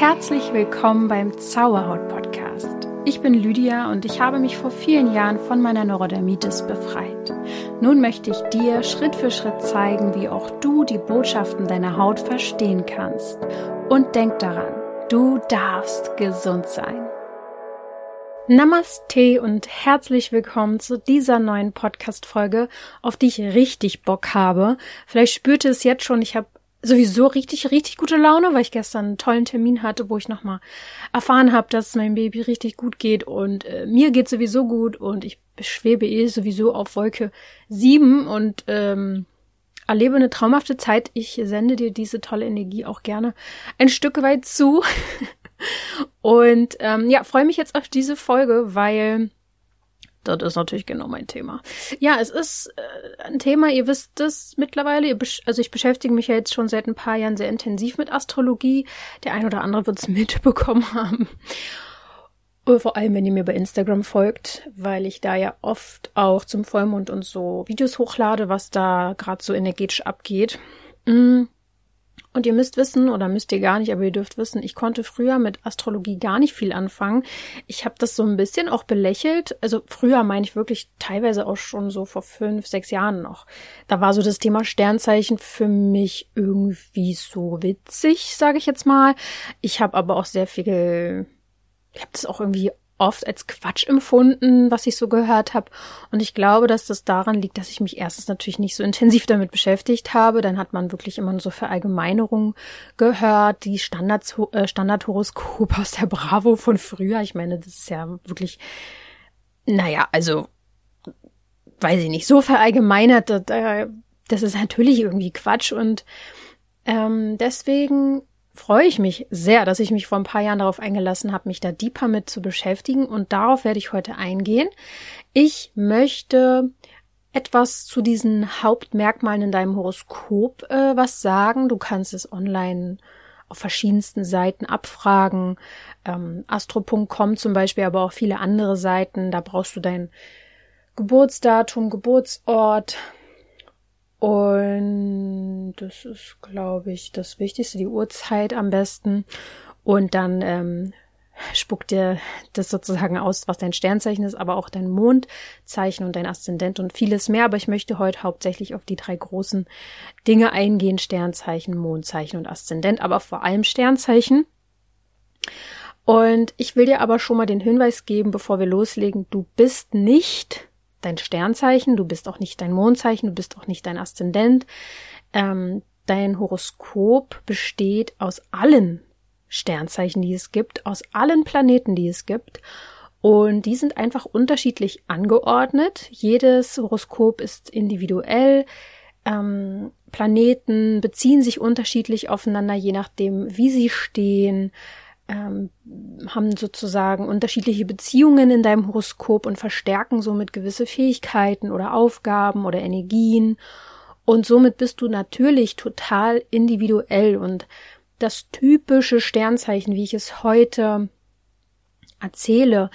herzlich willkommen beim Zauberhaut Podcast. Ich bin Lydia und ich habe mich vor vielen Jahren von meiner Neurodermitis befreit. Nun möchte ich dir Schritt für Schritt zeigen, wie auch du die Botschaften deiner Haut verstehen kannst. Und denk daran, du darfst gesund sein. Namaste und herzlich willkommen zu dieser neuen Podcast-Folge, auf die ich richtig Bock habe. Vielleicht spürte es jetzt schon, ich habe sowieso richtig, richtig gute Laune, weil ich gestern einen tollen Termin hatte, wo ich nochmal erfahren habe, dass es meinem Baby richtig gut geht und äh, mir geht sowieso gut und ich schwebe eh sowieso auf Wolke sieben und ähm, erlebe eine traumhafte Zeit. Ich sende dir diese tolle Energie auch gerne ein Stück weit zu. und ähm, ja, freue mich jetzt auf diese Folge, weil das ist natürlich genau mein Thema. Ja, es ist äh, ein Thema, ihr wisst es mittlerweile. also ich beschäftige mich ja jetzt schon seit ein paar Jahren sehr intensiv mit Astrologie. Der ein oder andere wird es mitbekommen haben. Vor allem, wenn ihr mir bei Instagram folgt, weil ich da ja oft auch zum Vollmond und so Videos hochlade, was da gerade so energetisch abgeht. Mm. Und ihr müsst wissen, oder müsst ihr gar nicht, aber ihr dürft wissen, ich konnte früher mit Astrologie gar nicht viel anfangen. Ich habe das so ein bisschen auch belächelt. Also früher meine ich wirklich teilweise auch schon so vor fünf, sechs Jahren noch. Da war so das Thema Sternzeichen für mich irgendwie so witzig, sage ich jetzt mal. Ich habe aber auch sehr viel ich habe das auch irgendwie oft als Quatsch empfunden, was ich so gehört habe. Und ich glaube, dass das daran liegt, dass ich mich erstens natürlich nicht so intensiv damit beschäftigt habe. Dann hat man wirklich immer nur so Verallgemeinerungen gehört, die Standards, äh, Standardhoroskop aus der Bravo von früher. Ich meine, das ist ja wirklich, naja, also, weiß ich nicht, so verallgemeinert, das ist natürlich irgendwie Quatsch. Und ähm, deswegen freue ich mich sehr, dass ich mich vor ein paar Jahren darauf eingelassen habe, mich da deeper mit zu beschäftigen und darauf werde ich heute eingehen. Ich möchte etwas zu diesen Hauptmerkmalen in deinem Horoskop äh, was sagen. Du kannst es online auf verschiedensten Seiten abfragen. Ähm, Astro.com zum Beispiel, aber auch viele andere Seiten. Da brauchst du dein Geburtsdatum, Geburtsort, und das ist, glaube ich, das Wichtigste, die Uhrzeit am besten. Und dann ähm, spuckt dir das sozusagen aus, was dein Sternzeichen ist, aber auch dein Mondzeichen und dein Aszendent und vieles mehr. Aber ich möchte heute hauptsächlich auf die drei großen Dinge eingehen. Sternzeichen, Mondzeichen und Aszendent, aber vor allem Sternzeichen. Und ich will dir aber schon mal den Hinweis geben, bevor wir loslegen, du bist nicht dein Sternzeichen, du bist auch nicht dein Mondzeichen, du bist auch nicht dein Aszendent. Ähm, dein Horoskop besteht aus allen Sternzeichen, die es gibt, aus allen Planeten, die es gibt. Und die sind einfach unterschiedlich angeordnet. Jedes Horoskop ist individuell. Ähm, Planeten beziehen sich unterschiedlich aufeinander, je nachdem, wie sie stehen, ähm, haben sozusagen unterschiedliche Beziehungen in deinem Horoskop und verstärken somit gewisse Fähigkeiten oder Aufgaben oder Energien. Und somit bist du natürlich total individuell und das typische Sternzeichen, wie ich es heute erzähle,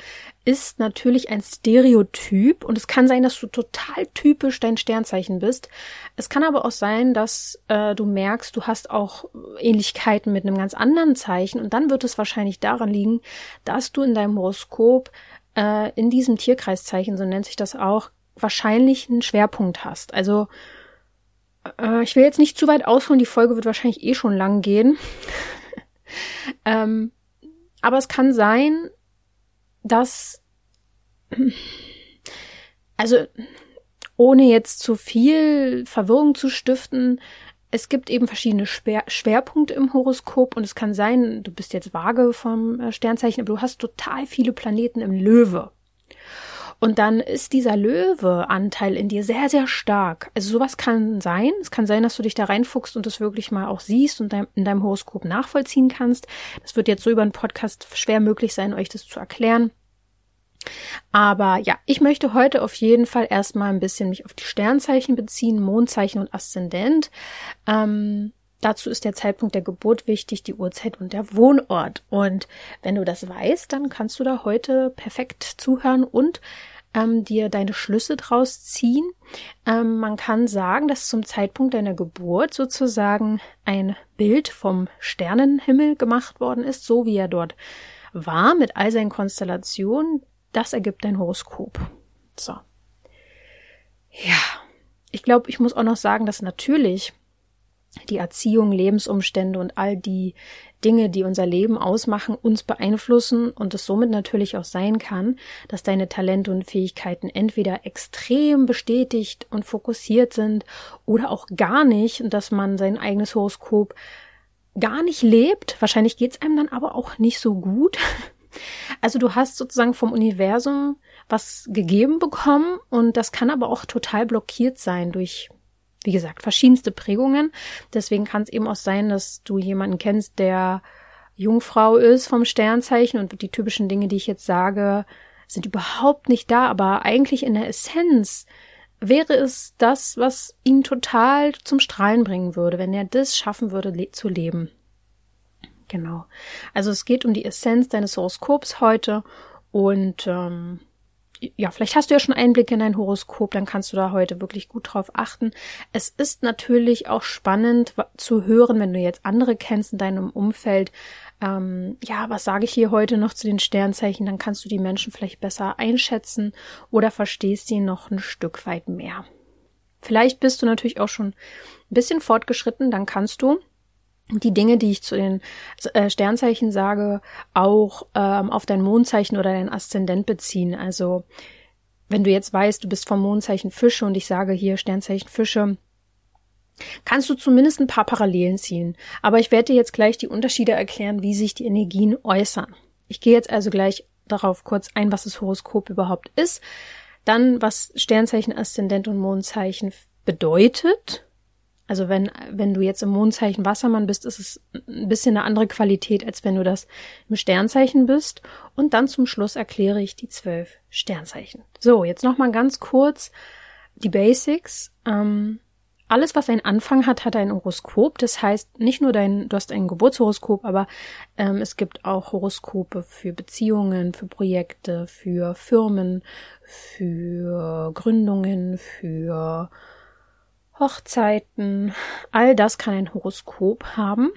ist natürlich ein Stereotyp und es kann sein, dass du total typisch dein Sternzeichen bist. Es kann aber auch sein, dass äh, du merkst, du hast auch Ähnlichkeiten mit einem ganz anderen Zeichen und dann wird es wahrscheinlich daran liegen, dass du in deinem Horoskop äh, in diesem Tierkreiszeichen, so nennt sich das auch, wahrscheinlich einen Schwerpunkt hast. Also äh, ich will jetzt nicht zu weit ausholen, die Folge wird wahrscheinlich eh schon lang gehen. ähm, aber es kann sein, dass, also ohne jetzt zu viel Verwirrung zu stiften, es gibt eben verschiedene Schwer Schwerpunkte im Horoskop und es kann sein, du bist jetzt vage vom äh, Sternzeichen, aber du hast total viele Planeten im Löwe. Und dann ist dieser Löwe-Anteil in dir sehr, sehr stark. Also sowas kann sein. Es kann sein, dass du dich da reinfuchst und das wirklich mal auch siehst und in deinem Horoskop nachvollziehen kannst. Das wird jetzt so über einen Podcast schwer möglich sein, euch das zu erklären. Aber ja, ich möchte heute auf jeden Fall erstmal ein bisschen mich auf die Sternzeichen beziehen, Mondzeichen und Aszendent. Ähm, dazu ist der Zeitpunkt der Geburt wichtig, die Uhrzeit und der Wohnort. Und wenn du das weißt, dann kannst du da heute perfekt zuhören und ähm, dir deine Schlüsse draus ziehen. Ähm, man kann sagen, dass zum Zeitpunkt deiner Geburt sozusagen ein Bild vom Sternenhimmel gemacht worden ist, so wie er dort war, mit all seinen Konstellationen. Das ergibt dein Horoskop. So. Ja. Ich glaube, ich muss auch noch sagen, dass natürlich die Erziehung, Lebensumstände und all die Dinge, die unser Leben ausmachen, uns beeinflussen und es somit natürlich auch sein kann, dass deine Talente und Fähigkeiten entweder extrem bestätigt und fokussiert sind oder auch gar nicht und dass man sein eigenes Horoskop gar nicht lebt. Wahrscheinlich geht's einem dann aber auch nicht so gut. Also du hast sozusagen vom Universum was gegeben bekommen und das kann aber auch total blockiert sein durch wie gesagt, verschiedenste Prägungen. Deswegen kann es eben auch sein, dass du jemanden kennst, der Jungfrau ist vom Sternzeichen und die typischen Dinge, die ich jetzt sage, sind überhaupt nicht da, aber eigentlich in der Essenz wäre es das, was ihn total zum Strahlen bringen würde, wenn er das schaffen würde le zu leben. Genau. Also es geht um die Essenz deines Horoskops heute und ähm, ja, vielleicht hast du ja schon Einblick in dein Horoskop, dann kannst du da heute wirklich gut drauf achten. Es ist natürlich auch spannend zu hören, wenn du jetzt andere kennst in deinem Umfeld. Ähm, ja, was sage ich hier heute noch zu den Sternzeichen? Dann kannst du die Menschen vielleicht besser einschätzen oder verstehst sie noch ein Stück weit mehr. Vielleicht bist du natürlich auch schon ein bisschen fortgeschritten, dann kannst du die Dinge, die ich zu den äh, Sternzeichen sage, auch ähm, auf dein Mondzeichen oder dein Aszendent beziehen. Also wenn du jetzt weißt, du bist vom Mondzeichen Fische und ich sage hier Sternzeichen Fische, kannst du zumindest ein paar Parallelen ziehen. Aber ich werde dir jetzt gleich die Unterschiede erklären, wie sich die Energien äußern. Ich gehe jetzt also gleich darauf kurz ein, was das Horoskop überhaupt ist, dann was Sternzeichen, Aszendent und Mondzeichen bedeutet also wenn, wenn du jetzt im Mondzeichen Wassermann bist, ist es ein bisschen eine andere Qualität, als wenn du das im Sternzeichen bist. Und dann zum Schluss erkläre ich die zwölf Sternzeichen. So, jetzt nochmal ganz kurz die Basics. Ähm, alles, was einen Anfang hat, hat ein Horoskop. Das heißt, nicht nur dein, du hast ein Geburtshoroskop, aber ähm, es gibt auch Horoskope für Beziehungen, für Projekte, für Firmen, für Gründungen, für Hochzeiten, all das kann ein Horoskop haben.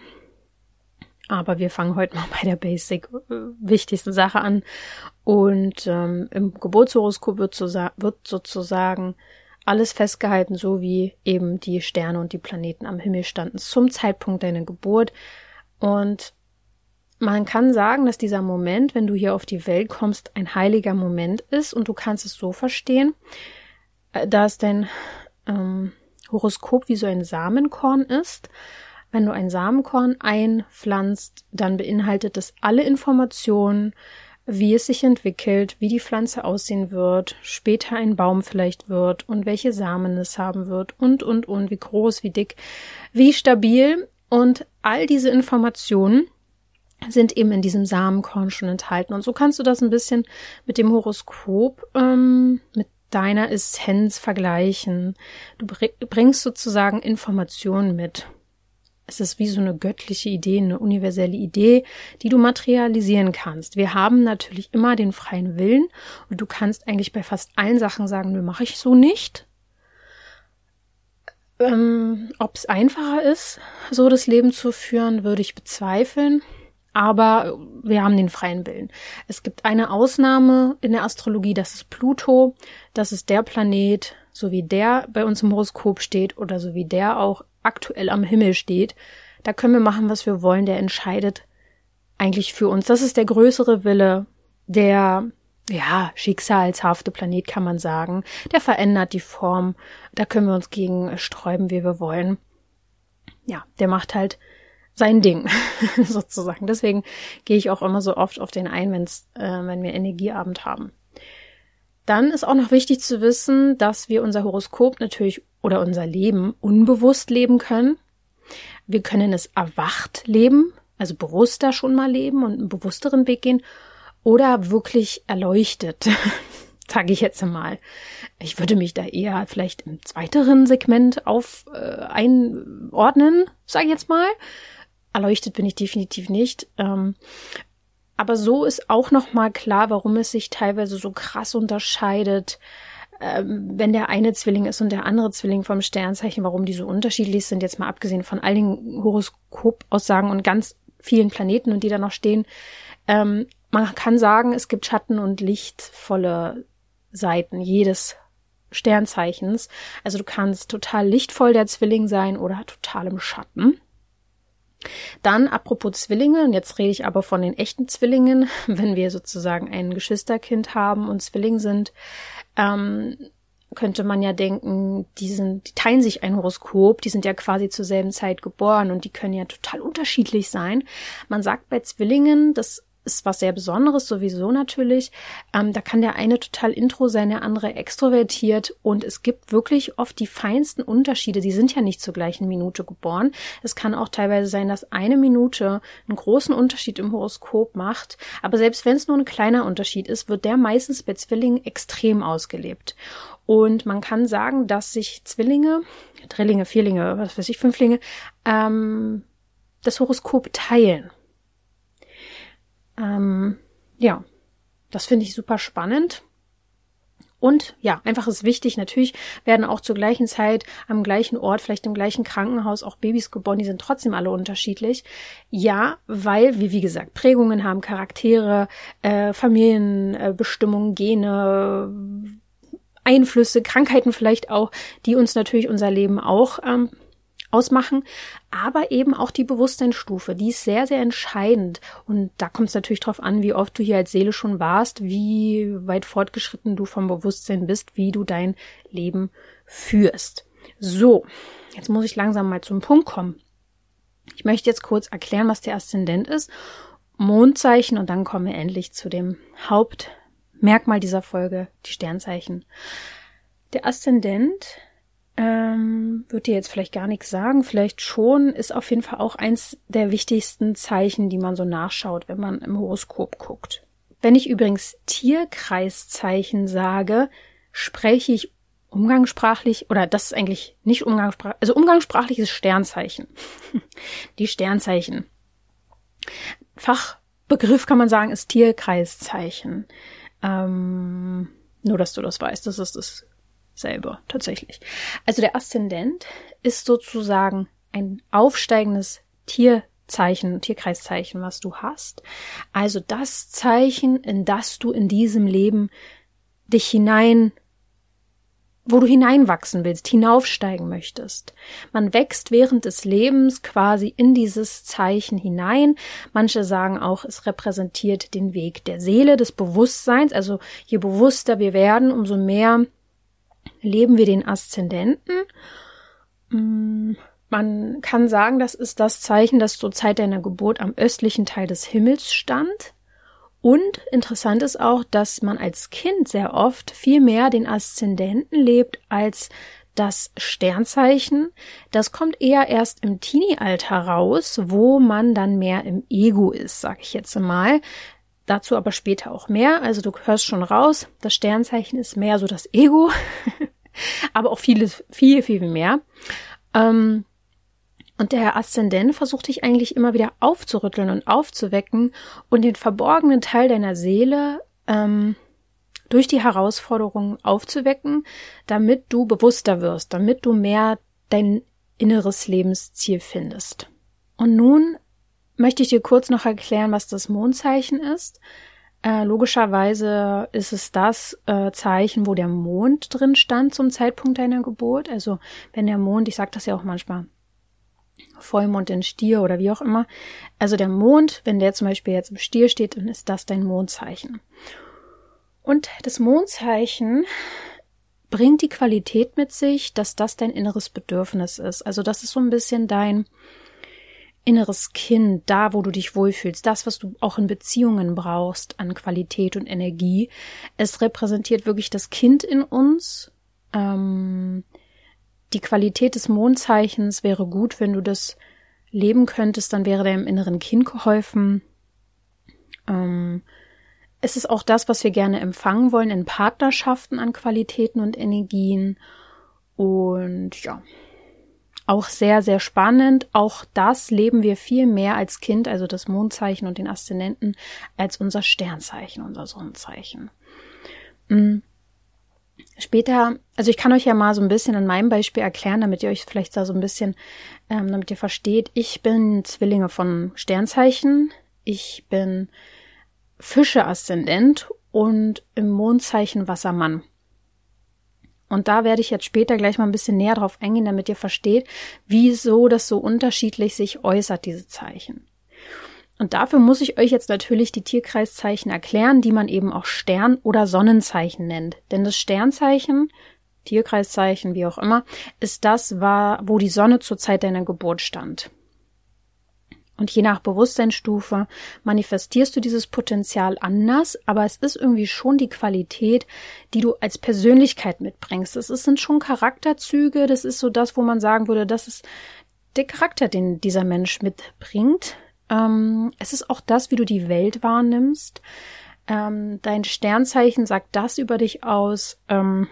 Aber wir fangen heute mal bei der basic äh, wichtigsten Sache an. Und ähm, im Geburtshoroskop wird, so, wird sozusagen alles festgehalten, so wie eben die Sterne und die Planeten am Himmel standen zum Zeitpunkt deiner Geburt. Und man kann sagen, dass dieser Moment, wenn du hier auf die Welt kommst, ein heiliger Moment ist und du kannst es so verstehen, äh, dass dein ähm, Horoskop wie so ein Samenkorn ist. Wenn du ein Samenkorn einpflanzt, dann beinhaltet es alle Informationen, wie es sich entwickelt, wie die Pflanze aussehen wird, später ein Baum vielleicht wird und welche Samen es haben wird und, und, und, wie groß, wie dick, wie stabil. Und all diese Informationen sind eben in diesem Samenkorn schon enthalten. Und so kannst du das ein bisschen mit dem Horoskop, ähm, mit deiner Essenz vergleichen. Du bringst sozusagen Informationen mit. Es ist wie so eine göttliche Idee, eine universelle Idee, die du materialisieren kannst. Wir haben natürlich immer den freien Willen und du kannst eigentlich bei fast allen Sachen sagen, nö, mache ich so nicht. Ähm, Ob es einfacher ist, so das Leben zu führen, würde ich bezweifeln aber wir haben den freien Willen. Es gibt eine Ausnahme in der Astrologie, das ist Pluto. Das ist der Planet, so wie der bei uns im Horoskop steht oder so wie der auch aktuell am Himmel steht. Da können wir machen, was wir wollen. Der entscheidet eigentlich für uns. Das ist der größere Wille, der ja, schicksalshafte Planet kann man sagen. Der verändert die Form. Da können wir uns gegen sträuben, wie wir wollen. Ja, der macht halt sein Ding, sozusagen. Deswegen gehe ich auch immer so oft auf den ein, wenn's, äh, wenn wir Energieabend haben. Dann ist auch noch wichtig zu wissen, dass wir unser Horoskop natürlich oder unser Leben unbewusst leben können. Wir können es erwacht leben, also bewusster schon mal leben und einen bewussteren Weg gehen oder wirklich erleuchtet, sage ich jetzt mal. Ich würde mich da eher vielleicht im zweiteren Segment auf äh, einordnen, sage ich jetzt mal erleuchtet bin ich definitiv nicht. Ähm, aber so ist auch noch mal klar, warum es sich teilweise so krass unterscheidet, ähm, wenn der eine Zwilling ist und der andere Zwilling vom Sternzeichen, warum die so unterschiedlich sind, jetzt mal abgesehen von all den Horoskopaussagen und ganz vielen Planeten und die da noch stehen. Ähm, man kann sagen, es gibt Schatten und lichtvolle Seiten jedes Sternzeichens. Also du kannst total lichtvoll der Zwilling sein oder total im Schatten. Dann, apropos Zwillinge, und jetzt rede ich aber von den echten Zwillingen, wenn wir sozusagen ein Geschwisterkind haben und Zwilling sind, ähm, könnte man ja denken, die sind, die teilen sich ein Horoskop, die sind ja quasi zur selben Zeit geboren und die können ja total unterschiedlich sein. Man sagt bei Zwillingen, dass ist was sehr Besonderes, sowieso natürlich. Ähm, da kann der eine total intro sein, der andere extrovertiert und es gibt wirklich oft die feinsten Unterschiede. Die sind ja nicht zur gleichen Minute geboren. Es kann auch teilweise sein, dass eine Minute einen großen Unterschied im Horoskop macht. Aber selbst wenn es nur ein kleiner Unterschied ist, wird der meistens bei Zwillingen extrem ausgelebt. Und man kann sagen, dass sich Zwillinge, Drillinge, Vierlinge, was weiß ich, Fünflinge, ähm, das Horoskop teilen. Ähm, ja, das finde ich super spannend. Und ja, einfach ist wichtig, natürlich werden auch zur gleichen Zeit am gleichen Ort, vielleicht im gleichen Krankenhaus auch Babys geboren, die sind trotzdem alle unterschiedlich. Ja, weil wir, wie gesagt, Prägungen haben, Charaktere, äh, Familienbestimmungen, Gene, Einflüsse, Krankheiten vielleicht auch, die uns natürlich unser Leben auch ähm, ausmachen, aber eben auch die Bewusstseinsstufe, die ist sehr, sehr entscheidend. Und da kommt es natürlich darauf an, wie oft du hier als Seele schon warst, wie weit fortgeschritten du vom Bewusstsein bist, wie du dein Leben führst. So, jetzt muss ich langsam mal zum Punkt kommen. Ich möchte jetzt kurz erklären, was der Aszendent ist, Mondzeichen und dann kommen wir endlich zu dem Hauptmerkmal dieser Folge, die Sternzeichen. Der Aszendent ähm, wird dir jetzt vielleicht gar nichts sagen, vielleicht schon, ist auf jeden Fall auch eins der wichtigsten Zeichen, die man so nachschaut, wenn man im Horoskop guckt. Wenn ich übrigens Tierkreiszeichen sage, spreche ich umgangssprachlich, oder das ist eigentlich nicht umgangssprachlich, also umgangssprachliches Sternzeichen. die Sternzeichen. Fachbegriff kann man sagen, ist Tierkreiszeichen. Ähm, nur, dass du das weißt, das ist das selber, tatsächlich. Also der Aszendent ist sozusagen ein aufsteigendes Tierzeichen, Tierkreiszeichen, was du hast. Also das Zeichen, in das du in diesem Leben dich hinein wo du hineinwachsen willst, hinaufsteigen möchtest. Man wächst während des Lebens quasi in dieses Zeichen hinein. Manche sagen auch, es repräsentiert den Weg der Seele, des Bewusstseins. Also je bewusster wir werden, umso mehr leben wir den Aszendenten. Mm, man kann sagen, das ist das Zeichen, das zur Zeit deiner Geburt am östlichen Teil des Himmels stand. Und interessant ist auch, dass man als Kind sehr oft viel mehr den Aszendenten lebt als das Sternzeichen. Das kommt eher erst im Teenie-Alter raus, wo man dann mehr im Ego ist, sag ich jetzt mal. Dazu aber später auch mehr. Also du hörst schon raus, das Sternzeichen ist mehr so das Ego, aber auch vieles, viel, viel mehr. Ähm, und der Aszendent versucht dich eigentlich immer wieder aufzurütteln und aufzuwecken und den verborgenen Teil deiner Seele ähm, durch die Herausforderungen aufzuwecken, damit du bewusster wirst, damit du mehr dein inneres Lebensziel findest. Und nun möchte ich dir kurz noch erklären, was das Mondzeichen ist. Äh, logischerweise ist es das äh, Zeichen, wo der Mond drin stand zum Zeitpunkt deiner Geburt. Also wenn der Mond, ich sage das ja auch manchmal, Vollmond in Stier oder wie auch immer. Also der Mond, wenn der zum Beispiel jetzt im Stier steht, dann ist das dein Mondzeichen. Und das Mondzeichen bringt die Qualität mit sich, dass das dein inneres Bedürfnis ist. Also das ist so ein bisschen dein inneres Kind, da wo du dich wohlfühlst, das, was du auch in Beziehungen brauchst an Qualität und Energie. Es repräsentiert wirklich das Kind in uns. Ähm, die Qualität des Mondzeichens wäre gut, wenn du das leben könntest, dann wäre deinem inneren Kind geholfen. Ähm, es ist auch das, was wir gerne empfangen wollen in Partnerschaften an Qualitäten und Energien. Und ja, auch sehr, sehr spannend. Auch das leben wir viel mehr als Kind, also das Mondzeichen und den Aszendenten, als unser Sternzeichen, unser Sonnenzeichen. Mhm. Später, also ich kann euch ja mal so ein bisschen an meinem Beispiel erklären, damit ihr euch vielleicht da so ein bisschen, ähm, damit ihr versteht. Ich bin Zwillinge von Sternzeichen. Ich bin Fische-Aszendent und im Mondzeichen Wassermann. Und da werde ich jetzt später gleich mal ein bisschen näher drauf eingehen, damit ihr versteht, wieso das so unterschiedlich sich äußert, diese Zeichen. Und dafür muss ich euch jetzt natürlich die Tierkreiszeichen erklären, die man eben auch Stern- oder Sonnenzeichen nennt. Denn das Sternzeichen, Tierkreiszeichen, wie auch immer, ist das, wo die Sonne zur Zeit deiner Geburt stand. Und je nach Bewusstseinsstufe manifestierst du dieses Potenzial anders, aber es ist irgendwie schon die Qualität, die du als Persönlichkeit mitbringst. Das sind schon Charakterzüge, das ist so das, wo man sagen würde, das ist der Charakter, den dieser Mensch mitbringt. Ähm, es ist auch das, wie du die Welt wahrnimmst. Ähm, dein Sternzeichen sagt das über dich aus, ähm,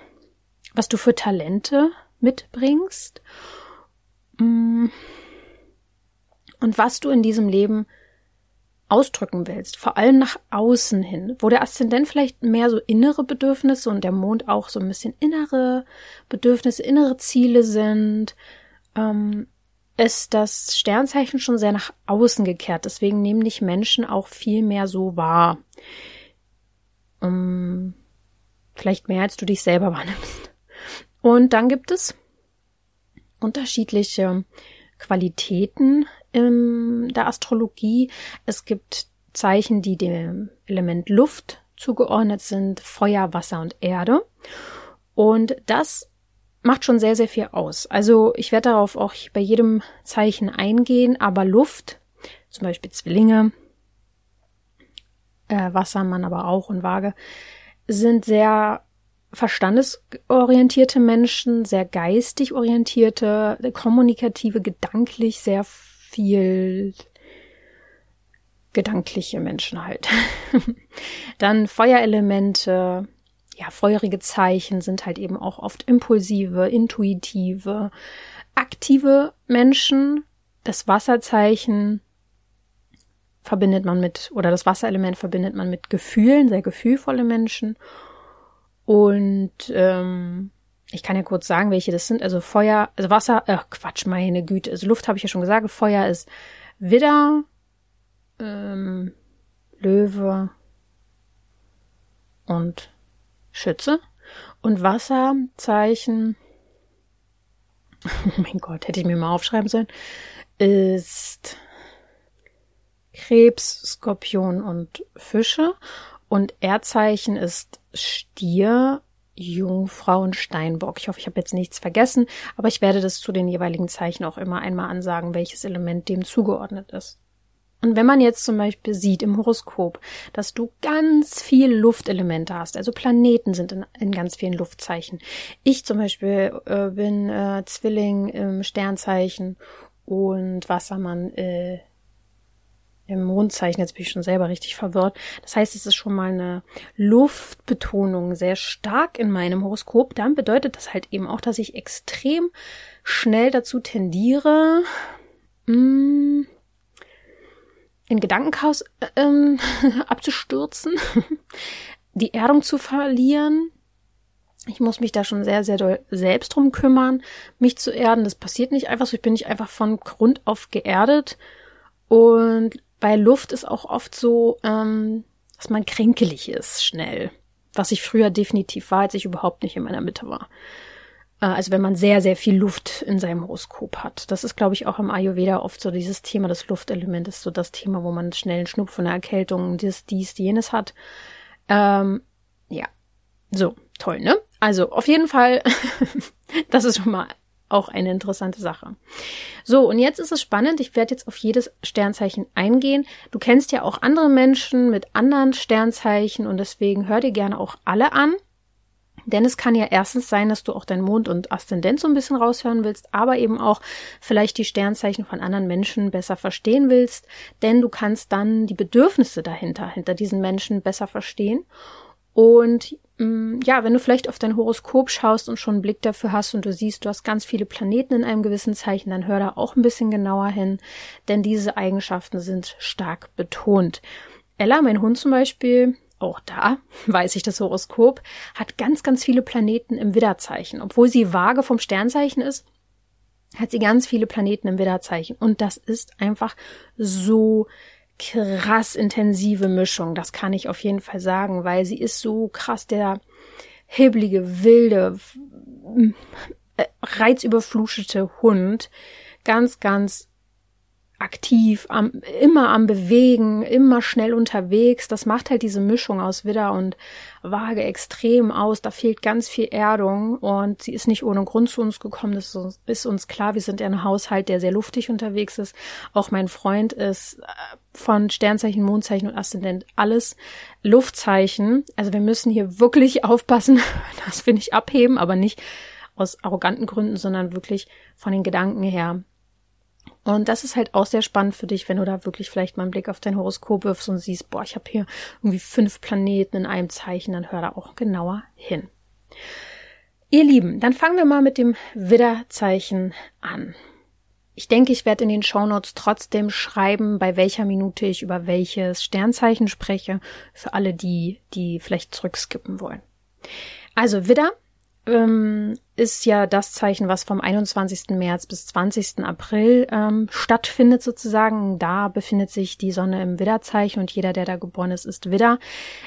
was du für Talente mitbringst mm. Und was du in diesem Leben ausdrücken willst, vor allem nach außen hin, wo der Aszendent vielleicht mehr so innere Bedürfnisse und der Mond auch so ein bisschen innere Bedürfnisse, innere Ziele sind. Ähm, ist das Sternzeichen schon sehr nach außen gekehrt. Deswegen nehmen dich Menschen auch viel mehr so wahr. Ähm, vielleicht mehr, als du dich selber wahrnimmst. Und dann gibt es unterschiedliche Qualitäten in der Astrologie. Es gibt Zeichen, die dem Element Luft zugeordnet sind, Feuer, Wasser und Erde. Und das macht schon sehr, sehr viel aus. Also ich werde darauf auch bei jedem Zeichen eingehen, aber Luft, zum Beispiel Zwillinge, äh, Wassermann aber auch und Waage, sind sehr verstandesorientierte Menschen, sehr geistig orientierte, kommunikative, gedanklich sehr viel gedankliche Menschen halt. Dann Feuerelemente, ja, feurige Zeichen sind halt eben auch oft impulsive, intuitive, aktive Menschen. Das Wasserzeichen verbindet man mit, oder das Wasserelement verbindet man mit Gefühlen, sehr gefühlvolle Menschen. Und ähm, ich kann ja kurz sagen, welche das sind. Also Feuer, also Wasser, ach Quatsch, meine Güte. Also Luft habe ich ja schon gesagt. Feuer ist Widder, ähm, Löwe und Schütze und Wasserzeichen, oh mein Gott, hätte ich mir mal aufschreiben sollen, ist Krebs, Skorpion und Fische und Erdzeichen ist Stier, Jungfrau und Steinbock. Ich hoffe, ich habe jetzt nichts vergessen, aber ich werde das zu den jeweiligen Zeichen auch immer einmal ansagen, welches Element dem zugeordnet ist. Und wenn man jetzt zum Beispiel sieht im Horoskop, dass du ganz viel Luftelemente hast, also Planeten sind in, in ganz vielen Luftzeichen. Ich zum Beispiel äh, bin äh, Zwilling im Sternzeichen und Wassermann äh, im Mondzeichen. Jetzt bin ich schon selber richtig verwirrt. Das heißt, es ist schon mal eine Luftbetonung sehr stark in meinem Horoskop. Dann bedeutet das halt eben auch, dass ich extrem schnell dazu tendiere, mm, in Gedankenchaos ähm, abzustürzen, die Erdung zu verlieren. Ich muss mich da schon sehr, sehr doll selbst drum kümmern, mich zu erden. Das passiert nicht einfach so. Ich bin nicht einfach von Grund auf geerdet. Und bei Luft ist auch oft so, ähm, dass man kränkelig ist, schnell. Was ich früher definitiv war, als ich überhaupt nicht in meiner Mitte war. Äh, also wenn man sehr, sehr viel Luft in seinem Horoskop hat. Das ist, glaube ich, auch im Ayurveda oft so dieses Thema, das Luftelement ist so das Thema, wo man schnell einen Schnupfen, eine Erkältung, dies, dies, jenes hat. Ähm, ja, so, toll, ne? Also auf jeden Fall, das ist schon mal auch eine interessante Sache. So, und jetzt ist es spannend. Ich werde jetzt auf jedes Sternzeichen eingehen. Du kennst ja auch andere Menschen mit anderen Sternzeichen und deswegen hör dir gerne auch alle an. Denn es kann ja erstens sein, dass du auch dein Mond und Aszendent so ein bisschen raushören willst, aber eben auch vielleicht die Sternzeichen von anderen Menschen besser verstehen willst, denn du kannst dann die Bedürfnisse dahinter, hinter diesen Menschen besser verstehen. Und ja, wenn du vielleicht auf dein Horoskop schaust und schon einen Blick dafür hast und du siehst, du hast ganz viele Planeten in einem gewissen Zeichen, dann hör da auch ein bisschen genauer hin, denn diese Eigenschaften sind stark betont. Ella, mein Hund zum Beispiel, auch da weiß ich das Horoskop, hat ganz, ganz viele Planeten im Widderzeichen. Obwohl sie vage vom Sternzeichen ist, hat sie ganz viele Planeten im Widderzeichen. Und das ist einfach so krass intensive Mischung. Das kann ich auf jeden Fall sagen, weil sie ist so krass der heblige, wilde, äh, reizüberflutete Hund. Ganz, ganz aktiv, am, immer am Bewegen, immer schnell unterwegs. Das macht halt diese Mischung aus Widder und Waage extrem aus. Da fehlt ganz viel Erdung und sie ist nicht ohne Grund zu uns gekommen. Das ist uns, klar. Wir sind ja ein Haushalt, der sehr luftig unterwegs ist. Auch mein Freund ist äh, von Sternzeichen, Mondzeichen und Aszendent alles Luftzeichen. Also wir müssen hier wirklich aufpassen, dass wir nicht abheben, aber nicht aus arroganten Gründen, sondern wirklich von den Gedanken her. Und das ist halt auch sehr spannend für dich, wenn du da wirklich vielleicht mal einen Blick auf dein Horoskop wirfst und siehst, boah, ich habe hier irgendwie fünf Planeten in einem Zeichen, dann hör da auch genauer hin. Ihr Lieben, dann fangen wir mal mit dem Widderzeichen an. Ich denke, ich werde in den Shownotes trotzdem schreiben, bei welcher Minute ich über welches Sternzeichen spreche, für alle die, die vielleicht zurückskippen wollen. Also Widder ähm, ist ja das Zeichen, was vom 21. März bis 20. April ähm, stattfindet sozusagen. Da befindet sich die Sonne im Widderzeichen und jeder, der da geboren ist, ist Widder.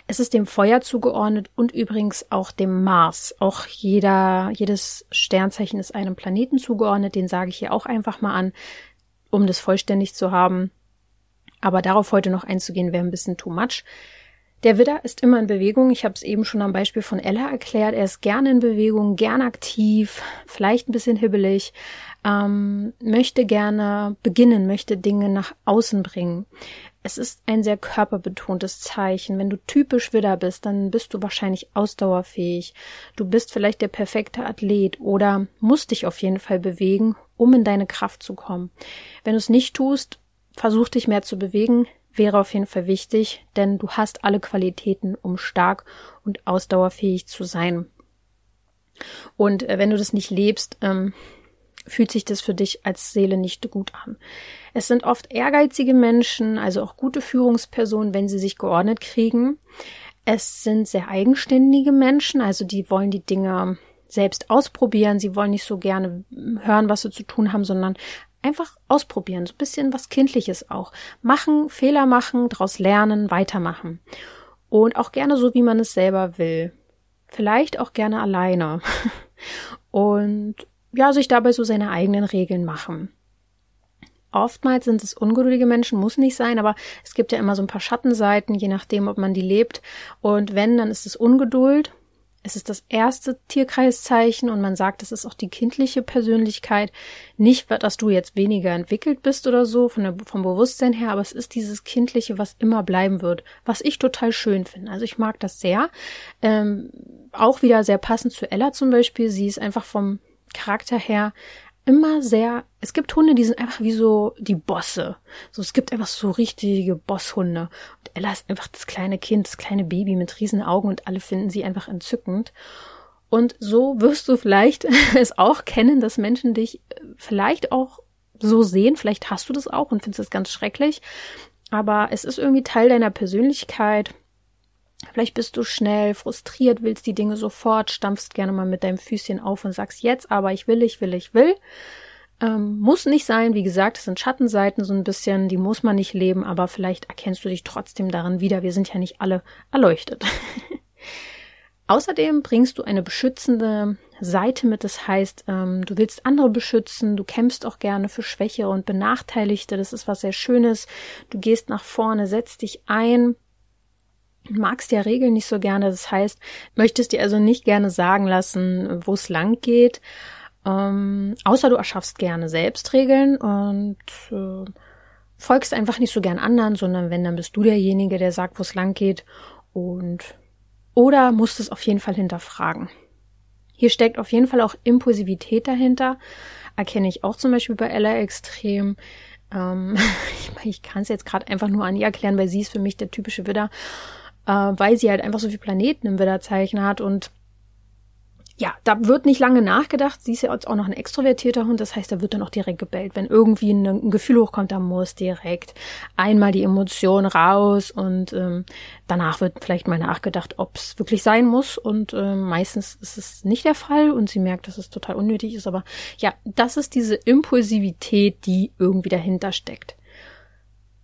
Es ist dem Feuer zugeordnet und übrigens auch dem Mars. Auch jeder, jedes Sternzeichen ist einem Planeten zugeordnet. Den sage ich hier auch einfach mal an, um das vollständig zu haben. Aber darauf heute noch einzugehen, wäre ein bisschen too much. Der Widder ist immer in Bewegung. Ich habe es eben schon am Beispiel von Ella erklärt. Er ist gerne in Bewegung, gern aktiv, vielleicht ein bisschen hibbelig, ähm, möchte gerne beginnen, möchte Dinge nach außen bringen. Es ist ein sehr körperbetontes Zeichen. Wenn du typisch Widder bist, dann bist du wahrscheinlich ausdauerfähig. Du bist vielleicht der perfekte Athlet oder musst dich auf jeden Fall bewegen, um in deine Kraft zu kommen. Wenn du es nicht tust, versuch dich mehr zu bewegen, wäre auf jeden Fall wichtig, denn du hast alle Qualitäten, um stark und ausdauerfähig zu sein. Und äh, wenn du das nicht lebst, ähm, fühlt sich das für dich als Seele nicht gut an. Es sind oft ehrgeizige Menschen, also auch gute Führungspersonen, wenn sie sich geordnet kriegen. Es sind sehr eigenständige Menschen, also die wollen die Dinge selbst ausprobieren. Sie wollen nicht so gerne hören, was sie zu tun haben, sondern einfach ausprobieren, so ein bisschen was Kindliches auch. Machen, Fehler machen, daraus lernen, weitermachen. Und auch gerne so, wie man es selber will. Vielleicht auch gerne alleine. Und ja, sich dabei so seine eigenen Regeln machen. Oftmals sind es ungeduldige Menschen, muss nicht sein, aber es gibt ja immer so ein paar Schattenseiten, je nachdem, ob man die lebt. Und wenn, dann ist es Ungeduld. Es ist das erste Tierkreiszeichen und man sagt, es ist auch die kindliche Persönlichkeit. Nicht, dass du jetzt weniger entwickelt bist oder so von der, vom Bewusstsein her, aber es ist dieses kindliche, was immer bleiben wird, was ich total schön finde. Also ich mag das sehr. Ähm, auch wieder sehr passend zu Ella zum Beispiel. Sie ist einfach vom Charakter her immer sehr, es gibt Hunde, die sind einfach wie so die Bosse. So, es gibt einfach so richtige Bosshunde. Und Ella ist einfach das kleine Kind, das kleine Baby mit riesen Augen und alle finden sie einfach entzückend. Und so wirst du vielleicht es auch kennen, dass Menschen dich äh, vielleicht auch so sehen. Vielleicht hast du das auch und findest es ganz schrecklich. Aber es ist irgendwie Teil deiner Persönlichkeit. Vielleicht bist du schnell frustriert, willst die Dinge sofort, stampfst gerne mal mit deinem Füßchen auf und sagst jetzt aber ich will, ich will, ich will. Ähm, muss nicht sein, wie gesagt, es sind Schattenseiten so ein bisschen, die muss man nicht leben, aber vielleicht erkennst du dich trotzdem darin wieder. Wir sind ja nicht alle erleuchtet. Außerdem bringst du eine beschützende Seite mit, das heißt, ähm, du willst andere beschützen, du kämpfst auch gerne für Schwäche und Benachteiligte, das ist was sehr Schönes. Du gehst nach vorne, setzt dich ein, magst ja Regeln nicht so gerne. Das heißt, möchtest dir also nicht gerne sagen lassen, wo es lang geht. Ähm, außer du erschaffst gerne selbst Regeln und äh, folgst einfach nicht so gern anderen, sondern wenn, dann bist du derjenige, der sagt, wo es lang geht. Und oder musst es auf jeden Fall hinterfragen. Hier steckt auf jeden Fall auch Impulsivität dahinter. Erkenne ich auch zum Beispiel bei Ella extrem. Ähm, ich, ich kann es jetzt gerade einfach nur an ihr erklären, weil sie ist für mich der typische Widder äh, weil sie halt einfach so viele Planeten im Widderzeichen hat und ja, da wird nicht lange nachgedacht. Sie ist ja auch noch ein extrovertierter Hund, das heißt, da wird dann auch direkt gebellt. Wenn irgendwie ein, ein Gefühl hochkommt, dann muss direkt einmal die Emotion raus und ähm, danach wird vielleicht mal nachgedacht, ob es wirklich sein muss. Und ähm, meistens ist es nicht der Fall und sie merkt, dass es total unnötig ist. Aber ja, das ist diese Impulsivität, die irgendwie dahinter steckt.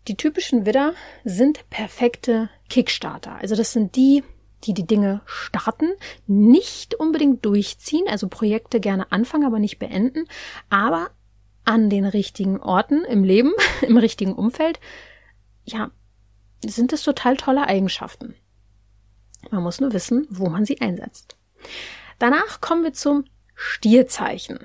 Die typischen Widder sind perfekte Kickstarter. Also das sind die, die die Dinge starten, nicht unbedingt durchziehen, also Projekte gerne anfangen, aber nicht beenden, aber an den richtigen Orten im Leben, im richtigen Umfeld, ja, sind es total tolle Eigenschaften. Man muss nur wissen, wo man sie einsetzt. Danach kommen wir zum Stierzeichen.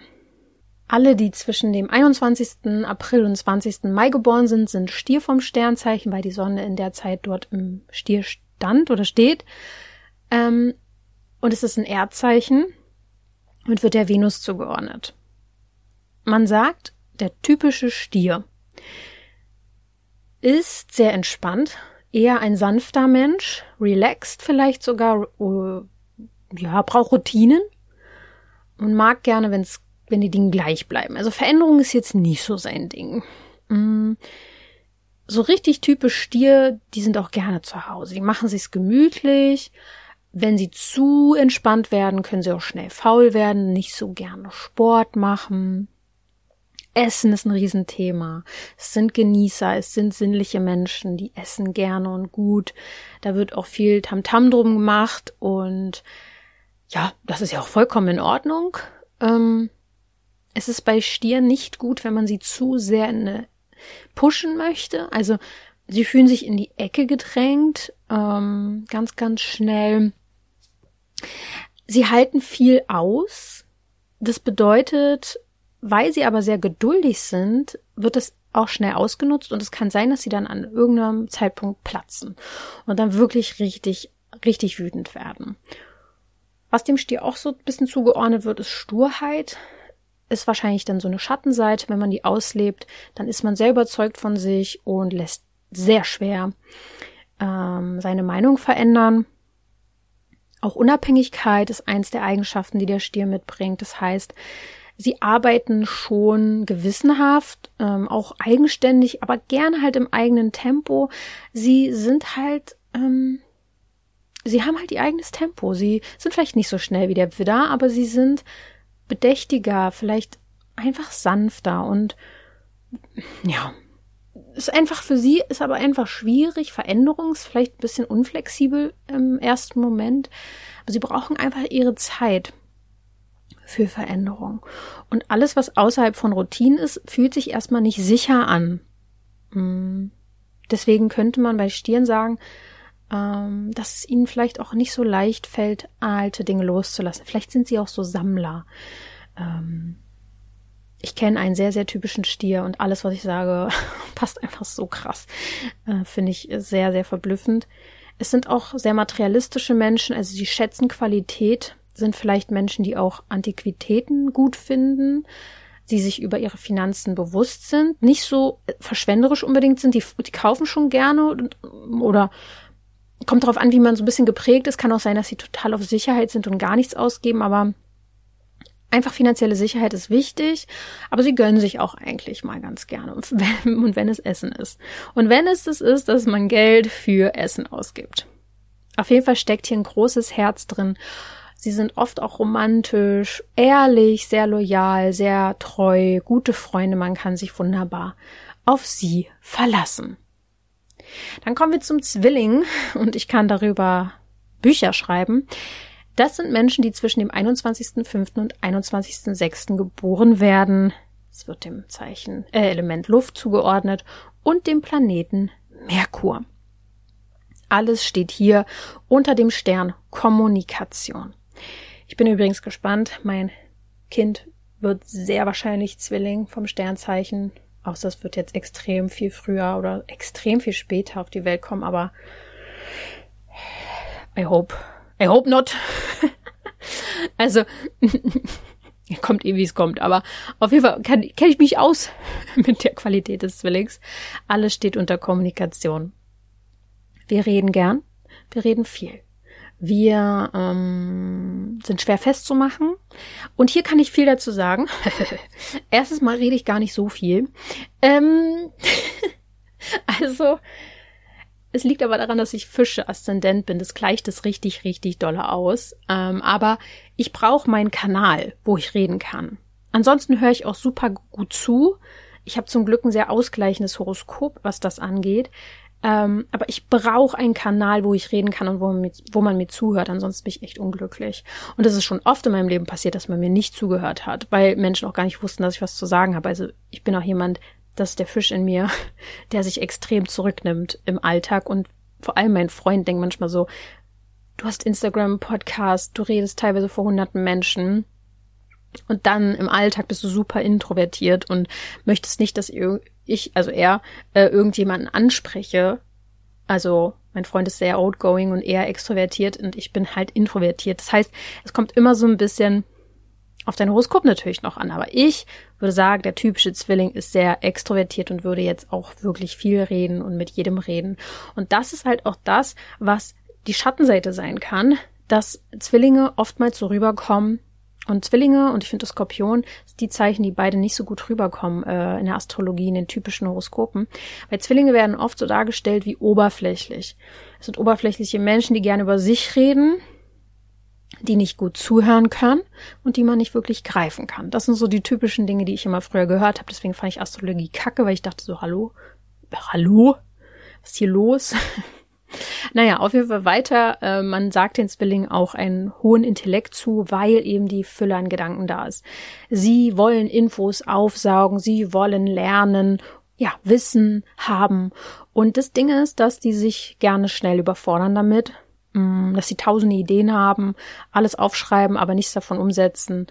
Alle, die zwischen dem 21. April und 20. Mai geboren sind, sind Stier vom Sternzeichen, weil die Sonne in der Zeit dort im Stier stand oder steht. Ähm, und es ist ein Erdzeichen und wird der Venus zugeordnet. Man sagt, der typische Stier ist sehr entspannt, eher ein sanfter Mensch, relaxed vielleicht sogar, uh, ja, braucht Routinen und mag gerne, wenn's, wenn die Dinge gleich bleiben. Also Veränderung ist jetzt nicht so sein Ding. Mm. So richtig typisch Stier, die sind auch gerne zu Hause. Die machen sich's gemütlich, wenn sie zu entspannt werden, können sie auch schnell faul werden, nicht so gerne Sport machen. Essen ist ein Riesenthema. Es sind Genießer, es sind sinnliche Menschen, die essen gerne und gut. Da wird auch viel Tamtam drum gemacht und ja, das ist ja auch vollkommen in Ordnung. Ähm, es ist bei Stieren nicht gut, wenn man sie zu sehr in eine pushen möchte. Also sie fühlen sich in die Ecke gedrängt, ähm, ganz, ganz schnell. Sie halten viel aus. Das bedeutet, weil sie aber sehr geduldig sind, wird es auch schnell ausgenutzt und es kann sein, dass sie dann an irgendeinem Zeitpunkt platzen und dann wirklich richtig, richtig wütend werden. Was dem Stier auch so ein bisschen zugeordnet wird, ist Sturheit. Ist wahrscheinlich dann so eine Schattenseite. Wenn man die auslebt, dann ist man sehr überzeugt von sich und lässt sehr schwer ähm, seine Meinung verändern. Auch Unabhängigkeit ist eins der Eigenschaften, die der Stier mitbringt. Das heißt, sie arbeiten schon gewissenhaft, ähm, auch eigenständig, aber gerne halt im eigenen Tempo. Sie sind halt, ähm, sie haben halt ihr eigenes Tempo. Sie sind vielleicht nicht so schnell wie der Widder, aber sie sind bedächtiger, vielleicht einfach sanfter und ja, ist einfach für sie, ist aber einfach schwierig, Veränderungs, vielleicht ein bisschen unflexibel im ersten Moment. Aber sie brauchen einfach ihre Zeit für Veränderung. Und alles, was außerhalb von Routinen ist, fühlt sich erstmal nicht sicher an. Hm. Deswegen könnte man bei Stieren sagen, ähm, dass es ihnen vielleicht auch nicht so leicht fällt, alte Dinge loszulassen. Vielleicht sind sie auch so Sammler. Ähm, ich kenne einen sehr, sehr typischen Stier und alles, was ich sage, passt einfach so krass. Äh, Finde ich sehr, sehr verblüffend. Es sind auch sehr materialistische Menschen, also sie schätzen Qualität, sind vielleicht Menschen, die auch Antiquitäten gut finden, die sich über ihre Finanzen bewusst sind, nicht so verschwenderisch unbedingt sind, die, die kaufen schon gerne oder kommt darauf an, wie man so ein bisschen geprägt ist. Kann auch sein, dass sie total auf Sicherheit sind und gar nichts ausgeben, aber Einfach finanzielle Sicherheit ist wichtig, aber sie gönnen sich auch eigentlich mal ganz gerne. Und wenn, und wenn es Essen ist. Und wenn es das ist, dass man Geld für Essen ausgibt. Auf jeden Fall steckt hier ein großes Herz drin. Sie sind oft auch romantisch, ehrlich, sehr loyal, sehr treu, gute Freunde. Man kann sich wunderbar auf sie verlassen. Dann kommen wir zum Zwilling und ich kann darüber Bücher schreiben. Das sind Menschen, die zwischen dem 21.05. und 21.06. geboren werden. Es wird dem Zeichen äh, Element Luft zugeordnet und dem Planeten Merkur. Alles steht hier unter dem Stern Kommunikation. Ich bin übrigens gespannt. Mein Kind wird sehr wahrscheinlich Zwilling vom Sternzeichen. Außer es wird jetzt extrem viel früher oder extrem viel später auf die Welt kommen, aber I hope I hope not. also, kommt eh, wie es kommt. Aber auf jeden Fall kenne ich mich aus mit der Qualität des Zwillings. Alles steht unter Kommunikation. Wir reden gern. Wir reden viel. Wir ähm, sind schwer festzumachen. Und hier kann ich viel dazu sagen. Erstes Mal rede ich gar nicht so viel. Ähm, also, es liegt aber daran, dass ich Fische Aszendent bin. Das gleicht es richtig, richtig dolle aus. Ähm, aber ich brauche meinen Kanal, wo ich reden kann. Ansonsten höre ich auch super gut zu. Ich habe zum Glück ein sehr ausgleichendes Horoskop, was das angeht. Ähm, aber ich brauche einen Kanal, wo ich reden kann und wo man, mir, wo man mir zuhört. Ansonsten bin ich echt unglücklich. Und es ist schon oft in meinem Leben passiert, dass man mir nicht zugehört hat, weil Menschen auch gar nicht wussten, dass ich was zu sagen habe. Also ich bin auch jemand, das ist der Fisch in mir, der sich extrem zurücknimmt im Alltag. Und vor allem mein Freund denkt manchmal so, du hast Instagram, Podcast, du redest teilweise vor hunderten Menschen. Und dann im Alltag bist du super introvertiert und möchtest nicht, dass ich, also er, äh, irgendjemanden anspreche. Also mein Freund ist sehr outgoing und eher extrovertiert und ich bin halt introvertiert. Das heißt, es kommt immer so ein bisschen auf dein Horoskop natürlich noch an. Aber ich würde sagen, der typische Zwilling ist sehr extrovertiert und würde jetzt auch wirklich viel reden und mit jedem reden. Und das ist halt auch das, was die Schattenseite sein kann, dass Zwillinge oftmals so rüberkommen, und Zwillinge und ich finde Skorpion die Zeichen, die beide nicht so gut rüberkommen äh, in der Astrologie, in den typischen Horoskopen. Weil Zwillinge werden oft so dargestellt wie oberflächlich. Es sind oberflächliche Menschen, die gerne über sich reden, die nicht gut zuhören können und die man nicht wirklich greifen kann. Das sind so die typischen Dinge, die ich immer früher gehört habe. Deswegen fand ich Astrologie kacke, weil ich dachte so, hallo, hallo, was ist hier los? Naja, auf jeden Fall weiter. Äh, man sagt den Zwillingen auch einen hohen Intellekt zu, weil eben die Fülle an Gedanken da ist. Sie wollen Infos aufsaugen, sie wollen lernen, ja, Wissen haben. Und das Ding ist, dass die sich gerne schnell überfordern damit, mh, mm, dass sie tausende Ideen haben, alles aufschreiben, aber nichts davon umsetzen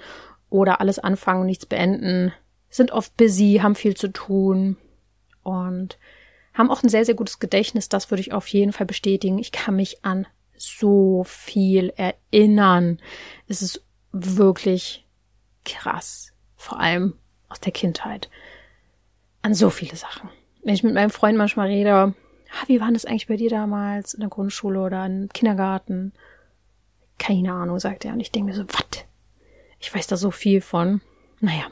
oder alles anfangen, nichts beenden, sind oft busy, haben viel zu tun und haben auch ein sehr, sehr gutes Gedächtnis, das würde ich auf jeden Fall bestätigen. Ich kann mich an so viel erinnern. Es ist wirklich krass. Vor allem aus der Kindheit. An so viele Sachen. Wenn ich mit meinem Freund manchmal rede, ah, wie war das eigentlich bei dir damals in der Grundschule oder im Kindergarten? Keine Ahnung, sagt er. Und ich denke mir so, was? Ich weiß da so viel von. Naja.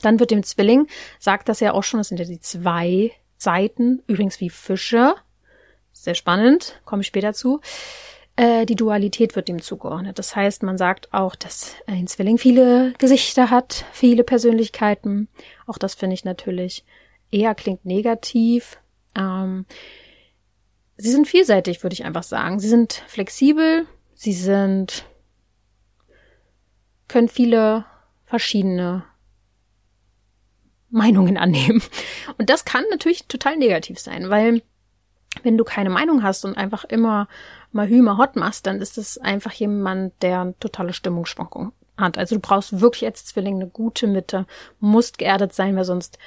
Dann wird dem Zwilling, sagt das ja auch schon, das sind ja die zwei Seiten, übrigens wie Fische, sehr spannend, komme ich später zu. Äh, die Dualität wird dem zugeordnet. Das heißt, man sagt auch, dass ein Zwilling viele Gesichter hat, viele Persönlichkeiten. Auch das finde ich natürlich eher klingt negativ. Ähm, sie sind vielseitig, würde ich einfach sagen. Sie sind flexibel, sie sind können viele verschiedene Meinungen annehmen. Und das kann natürlich total negativ sein, weil wenn du keine Meinung hast und einfach immer mal Hümer hot machst, dann ist es einfach jemand, der totale Stimmungsschwankung hat. Also du brauchst wirklich als Zwilling eine gute Mitte, musst geerdet sein, weil sonst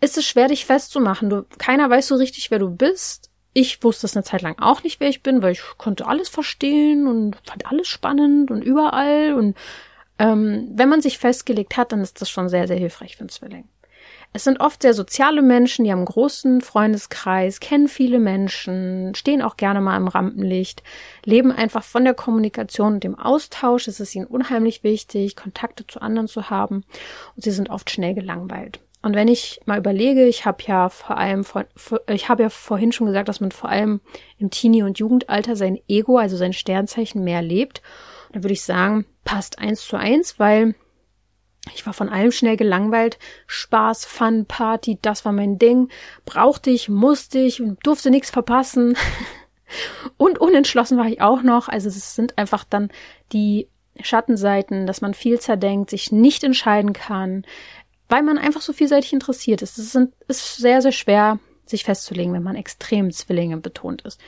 ist es schwer, dich festzumachen. Du, keiner weiß so richtig, wer du bist. Ich wusste es eine Zeit lang auch nicht, wer ich bin, weil ich konnte alles verstehen und fand alles spannend und überall. Und ähm, wenn man sich festgelegt hat, dann ist das schon sehr, sehr hilfreich für einen Zwilling. Es sind oft sehr soziale Menschen, die haben einen großen Freundeskreis, kennen viele Menschen, stehen auch gerne mal im Rampenlicht, leben einfach von der Kommunikation und dem Austausch. Es ist ihnen unheimlich wichtig, Kontakte zu anderen zu haben und sie sind oft schnell gelangweilt. Und wenn ich mal überlege, ich habe ja vor allem, ich habe ja vorhin schon gesagt, dass man vor allem im Teenie- und Jugendalter sein Ego, also sein Sternzeichen mehr lebt. dann würde ich sagen, passt eins zu eins, weil ich war von allem schnell gelangweilt. Spaß, Fun, Party, das war mein Ding. Brauchte ich, musste ich, durfte nichts verpassen. Und unentschlossen war ich auch noch. Also es sind einfach dann die Schattenseiten, dass man viel zerdenkt, sich nicht entscheiden kann, weil man einfach so vielseitig interessiert ist. Es ist sehr, sehr schwer, sich festzulegen, wenn man extrem Zwillinge betont ist.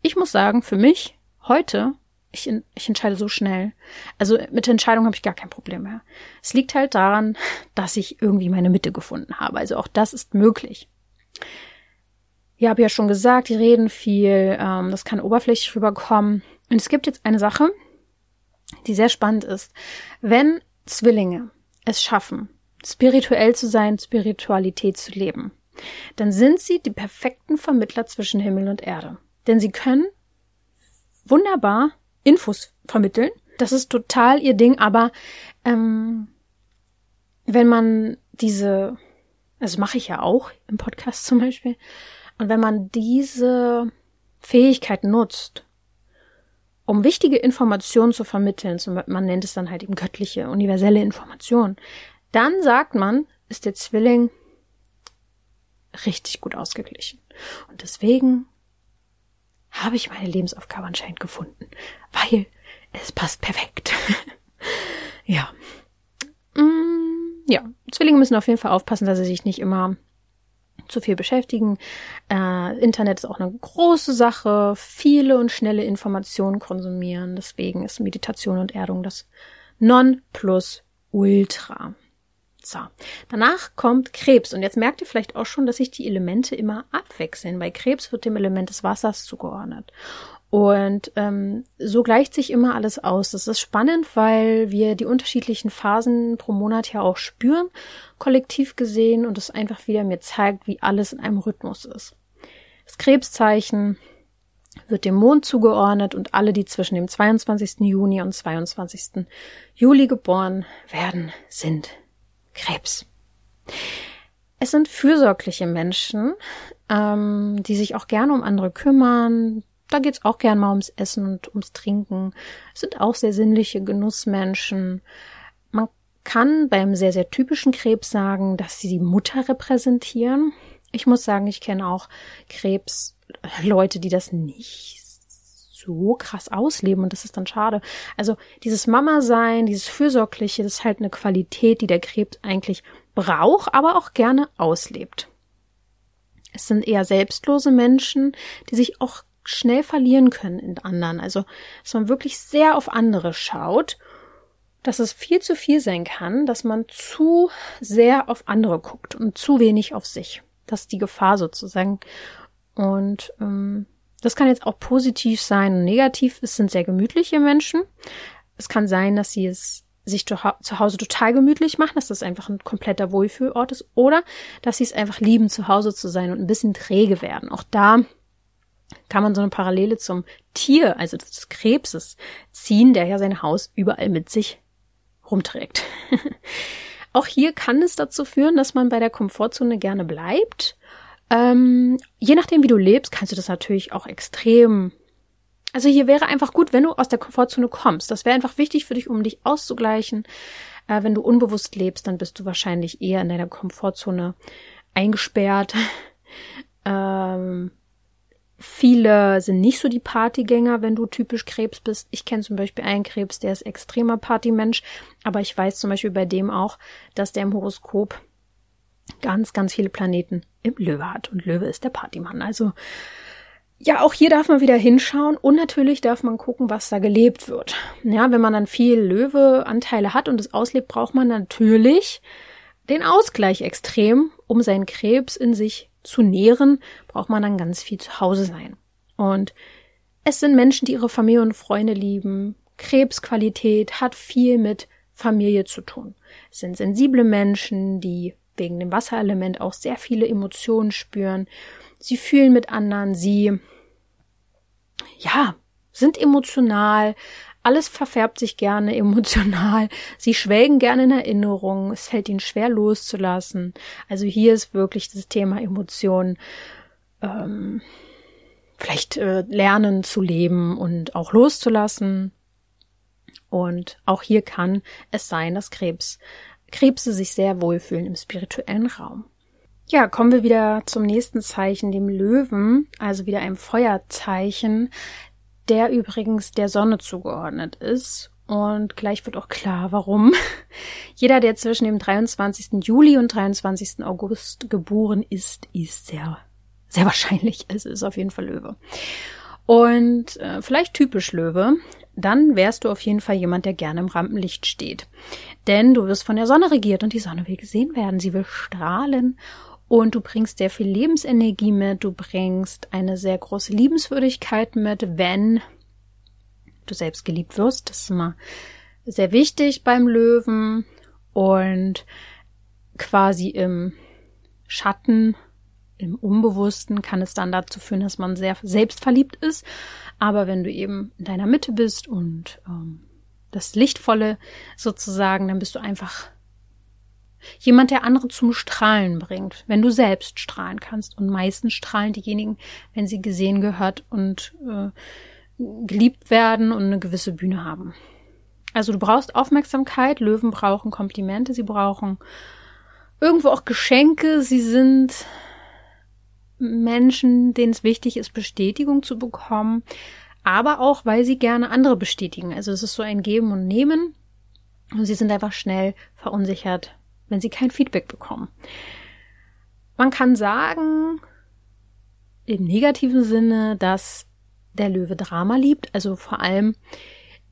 Ich muss sagen, für mich heute ich, ich entscheide so schnell. Also mit der Entscheidung habe ich gar kein Problem mehr. Es liegt halt daran, dass ich irgendwie meine Mitte gefunden habe. Also auch das ist möglich. Ich habe ja schon gesagt, die reden viel, ähm, das kann oberflächlich rüberkommen. Und es gibt jetzt eine Sache, die sehr spannend ist. Wenn Zwillinge es schaffen, spirituell zu sein, Spiritualität zu leben, dann sind sie die perfekten Vermittler zwischen Himmel und Erde. Denn sie können wunderbar Infos vermitteln. Das ist total ihr Ding, aber ähm, wenn man diese, also mache ich ja auch im Podcast zum Beispiel, und wenn man diese Fähigkeit nutzt, um wichtige Informationen zu vermitteln, man nennt es dann halt eben göttliche, universelle Informationen, dann sagt man, ist der Zwilling richtig gut ausgeglichen. Und deswegen habe ich meine Lebensaufgabe anscheinend gefunden, weil es passt perfekt. ja. Mm, ja, Zwillinge müssen auf jeden Fall aufpassen, dass sie sich nicht immer zu viel beschäftigen. Äh, Internet ist auch eine große Sache. Viele und schnelle Informationen konsumieren. Deswegen ist Meditation und Erdung das Non plus Ultra. So, danach kommt Krebs. Und jetzt merkt ihr vielleicht auch schon, dass sich die Elemente immer abwechseln. Bei Krebs wird dem Element des Wassers zugeordnet. Und ähm, so gleicht sich immer alles aus. Das ist spannend, weil wir die unterschiedlichen Phasen pro Monat ja auch spüren, kollektiv gesehen, und es einfach wieder mir zeigt, wie alles in einem Rhythmus ist. Das Krebszeichen wird dem Mond zugeordnet und alle, die zwischen dem 22. Juni und 22. Juli geboren werden, sind Krebs. Es sind fürsorgliche Menschen, ähm, die sich auch gerne um andere kümmern. Da geht's auch gern mal ums Essen und ums Trinken. Es sind auch sehr sinnliche Genussmenschen. Man kann beim sehr, sehr typischen Krebs sagen, dass sie die Mutter repräsentieren. Ich muss sagen, ich kenne auch Krebsleute, die das nicht so krass ausleben und das ist dann schade. Also dieses Mama-Sein, dieses Fürsorgliche, das ist halt eine Qualität, die der Krebs eigentlich braucht, aber auch gerne auslebt. Es sind eher selbstlose Menschen, die sich auch schnell verlieren können in anderen. Also, dass man wirklich sehr auf andere schaut, dass es viel zu viel sein kann, dass man zu sehr auf andere guckt und zu wenig auf sich. Das ist die Gefahr sozusagen. Und ähm, das kann jetzt auch positiv sein und negativ. Es sind sehr gemütliche Menschen. Es kann sein, dass sie es sich zu Hause total gemütlich machen, dass das einfach ein kompletter Wohlfühlort ist, oder dass sie es einfach lieben, zu Hause zu sein und ein bisschen träge werden. Auch da kann man so eine Parallele zum Tier, also des Krebses, ziehen, der ja sein Haus überall mit sich rumträgt. Auch hier kann es dazu führen, dass man bei der Komfortzone gerne bleibt ähm, je nachdem, wie du lebst, kannst du das natürlich auch extrem. Also hier wäre einfach gut, wenn du aus der Komfortzone kommst. Das wäre einfach wichtig für dich, um dich auszugleichen. Äh, wenn du unbewusst lebst, dann bist du wahrscheinlich eher in deiner Komfortzone eingesperrt. ähm, viele sind nicht so die Partygänger, wenn du typisch Krebs bist. Ich kenne zum Beispiel einen Krebs, der ist extremer Partymensch, aber ich weiß zum Beispiel bei dem auch, dass der im Horoskop ganz, ganz viele Planeten im Löwe hat. Und Löwe ist der Partymann. Also ja, auch hier darf man wieder hinschauen und natürlich darf man gucken, was da gelebt wird. Ja, wenn man dann viel Löwe-Anteile hat und es auslebt, braucht man natürlich den Ausgleich extrem, um seinen Krebs in sich zu nähren, braucht man dann ganz viel zu Hause sein. Und es sind Menschen, die ihre Familie und Freunde lieben. Krebsqualität hat viel mit Familie zu tun. Es sind sensible Menschen, die wegen dem Wasserelement auch sehr viele Emotionen spüren. Sie fühlen mit anderen, sie, ja, sind emotional, alles verfärbt sich gerne emotional. Sie schwelgen gerne in Erinnerungen. Es fällt ihnen schwer loszulassen. Also hier ist wirklich das Thema Emotionen. Ähm, vielleicht äh, lernen zu leben und auch loszulassen. Und auch hier kann es sein, dass Krebs Krebse sich sehr wohlfühlen im spirituellen Raum. Ja, kommen wir wieder zum nächsten Zeichen, dem Löwen, also wieder einem Feuerzeichen, der übrigens der Sonne zugeordnet ist. Und gleich wird auch klar, warum. Jeder, der zwischen dem 23. Juli und 23. August geboren ist, ist sehr, sehr wahrscheinlich. Es ist auf jeden Fall Löwe. Und äh, vielleicht typisch Löwe, dann wärst du auf jeden Fall jemand, der gerne im Rampenlicht steht. Denn du wirst von der Sonne regiert und die Sonne will gesehen werden. Sie will strahlen und du bringst sehr viel Lebensenergie mit. Du bringst eine sehr große Liebenswürdigkeit mit, wenn du selbst geliebt wirst. Das ist immer sehr wichtig beim Löwen und quasi im Schatten im Unbewussten kann es dann dazu führen, dass man sehr selbstverliebt ist. Aber wenn du eben in deiner Mitte bist und ähm, das Lichtvolle sozusagen, dann bist du einfach jemand, der andere zum Strahlen bringt, wenn du selbst strahlen kannst. Und meistens strahlen diejenigen, wenn sie gesehen, gehört und äh, geliebt werden und eine gewisse Bühne haben. Also du brauchst Aufmerksamkeit, Löwen brauchen Komplimente, sie brauchen irgendwo auch Geschenke, sie sind Menschen, denen es wichtig ist, Bestätigung zu bekommen, aber auch, weil sie gerne andere bestätigen. Also es ist so ein Geben und Nehmen und sie sind einfach schnell verunsichert, wenn sie kein Feedback bekommen. Man kann sagen, im negativen Sinne, dass der Löwe Drama liebt, also vor allem,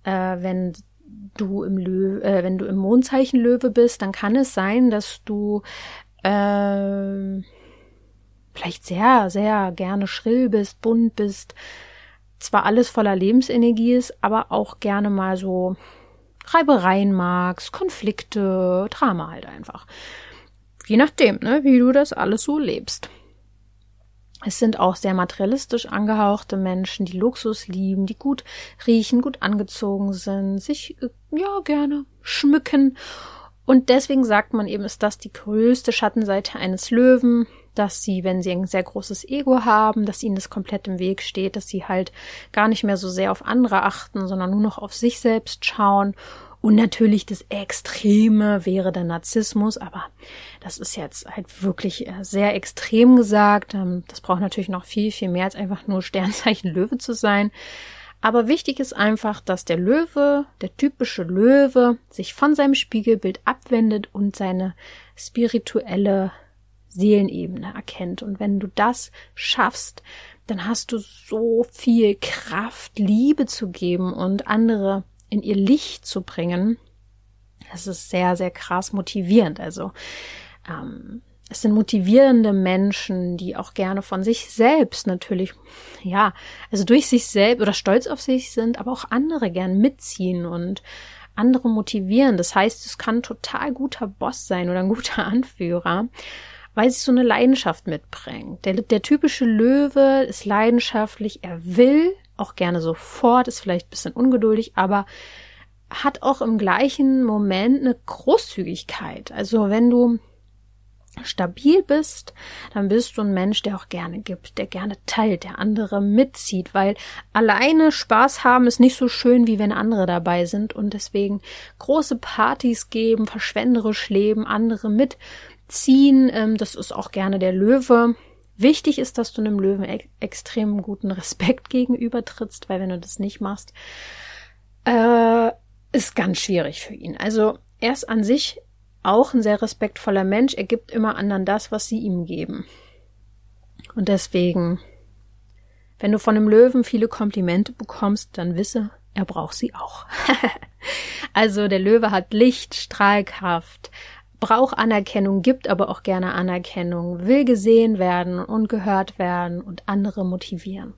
äh, wenn du im Löwe, äh, wenn du im Mondzeichen Löwe bist, dann kann es sein, dass du äh, vielleicht sehr, sehr gerne schrill bist, bunt bist, zwar alles voller Lebensenergie ist, aber auch gerne mal so Reibereien magst, Konflikte, Drama halt einfach. Je nachdem, ne, wie du das alles so lebst. Es sind auch sehr materialistisch angehauchte Menschen, die Luxus lieben, die gut riechen, gut angezogen sind, sich äh, ja gerne schmücken. Und deswegen sagt man eben, ist das die größte Schattenseite eines Löwen, dass sie, wenn sie ein sehr großes Ego haben, dass ihnen das komplett im Weg steht, dass sie halt gar nicht mehr so sehr auf andere achten, sondern nur noch auf sich selbst schauen und natürlich das Extreme wäre der Narzissmus, aber das ist jetzt halt wirklich äh, sehr extrem gesagt. Ähm, das braucht natürlich noch viel, viel mehr als einfach nur Sternzeichen Löwe zu sein. Aber wichtig ist einfach, dass der Löwe, der typische Löwe, sich von seinem Spiegelbild abwendet und seine spirituelle Seelenebene erkennt. Und wenn du das schaffst, dann hast du so viel Kraft, Liebe zu geben und andere in ihr Licht zu bringen, das ist sehr, sehr krass motivierend. Also ähm, es sind motivierende Menschen, die auch gerne von sich selbst natürlich, ja, also durch sich selbst oder stolz auf sich sind, aber auch andere gern mitziehen und andere motivieren. Das heißt, es kann total guter Boss sein oder ein guter Anführer, weil sie so eine Leidenschaft mitbringt. Der, der typische Löwe ist leidenschaftlich, er will auch gerne sofort, ist vielleicht ein bisschen ungeduldig, aber hat auch im gleichen Moment eine Großzügigkeit. Also wenn du stabil bist, dann bist du ein Mensch, der auch gerne gibt, der gerne teilt, der andere mitzieht, weil alleine Spaß haben ist nicht so schön, wie wenn andere dabei sind und deswegen große Partys geben, verschwenderisch leben, andere mitziehen, ähm, das ist auch gerne der Löwe. Wichtig ist, dass du einem Löwen e extrem guten Respekt gegenüber trittst, weil wenn du das nicht machst, äh, ist ganz schwierig für ihn. Also er ist an sich auch ein sehr respektvoller Mensch. Er gibt immer anderen das, was sie ihm geben. Und deswegen, wenn du von einem Löwen viele Komplimente bekommst, dann wisse, er braucht sie auch. also der Löwe hat Licht, Strahlkraft, braucht Anerkennung, gibt aber auch gerne Anerkennung, will gesehen werden und gehört werden und andere motivieren.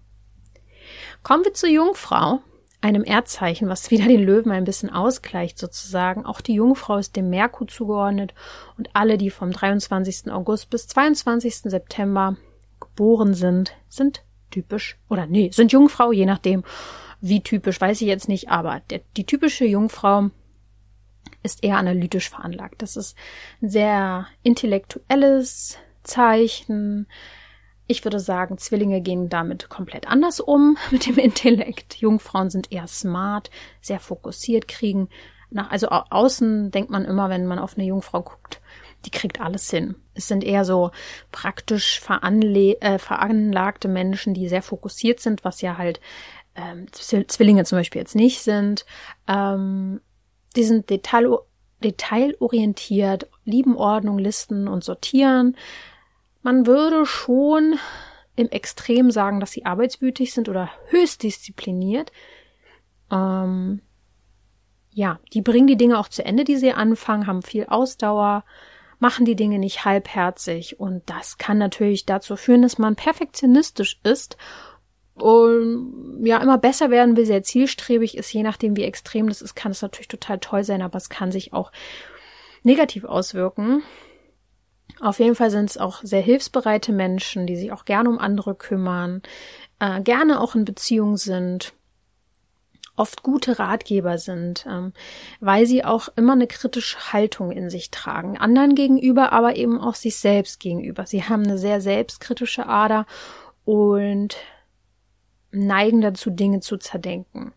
Kommen wir zur Jungfrau, einem Erdzeichen, was wieder den Löwen ein bisschen ausgleicht sozusagen. Auch die Jungfrau ist dem Merkur zugeordnet und alle, die vom 23. August bis 22. September geboren sind, sind typisch oder nee, sind Jungfrau, je nachdem, wie typisch, weiß ich jetzt nicht, aber der, die typische Jungfrau ist eher analytisch veranlagt. Das ist ein sehr intellektuelles Zeichen. Ich würde sagen, Zwillinge gehen damit komplett anders um mit dem Intellekt. Jungfrauen sind eher smart, sehr fokussiert, kriegen nach, also außen denkt man immer, wenn man auf eine Jungfrau guckt, die kriegt alles hin. Es sind eher so praktisch äh, veranlagte Menschen, die sehr fokussiert sind, was ja halt ähm, Zwillinge zum Beispiel jetzt nicht sind. Ähm, die sind detail, detailorientiert, lieben Ordnung, Listen und Sortieren. Man würde schon im Extrem sagen, dass sie arbeitswütig sind oder höchst diszipliniert. Ähm, ja, die bringen die Dinge auch zu Ende, die sie anfangen, haben viel Ausdauer, machen die Dinge nicht halbherzig und das kann natürlich dazu führen, dass man perfektionistisch ist und ja immer besser werden will, sehr zielstrebig ist, je nachdem wie extrem das ist, kann es natürlich total toll sein, aber es kann sich auch negativ auswirken. Auf jeden Fall sind es auch sehr hilfsbereite Menschen, die sich auch gerne um andere kümmern, äh, gerne auch in Beziehung sind, oft gute Ratgeber sind, ähm, weil sie auch immer eine kritische Haltung in sich tragen, anderen gegenüber, aber eben auch sich selbst gegenüber. Sie haben eine sehr selbstkritische Ader und neigen dazu, Dinge zu zerdenken.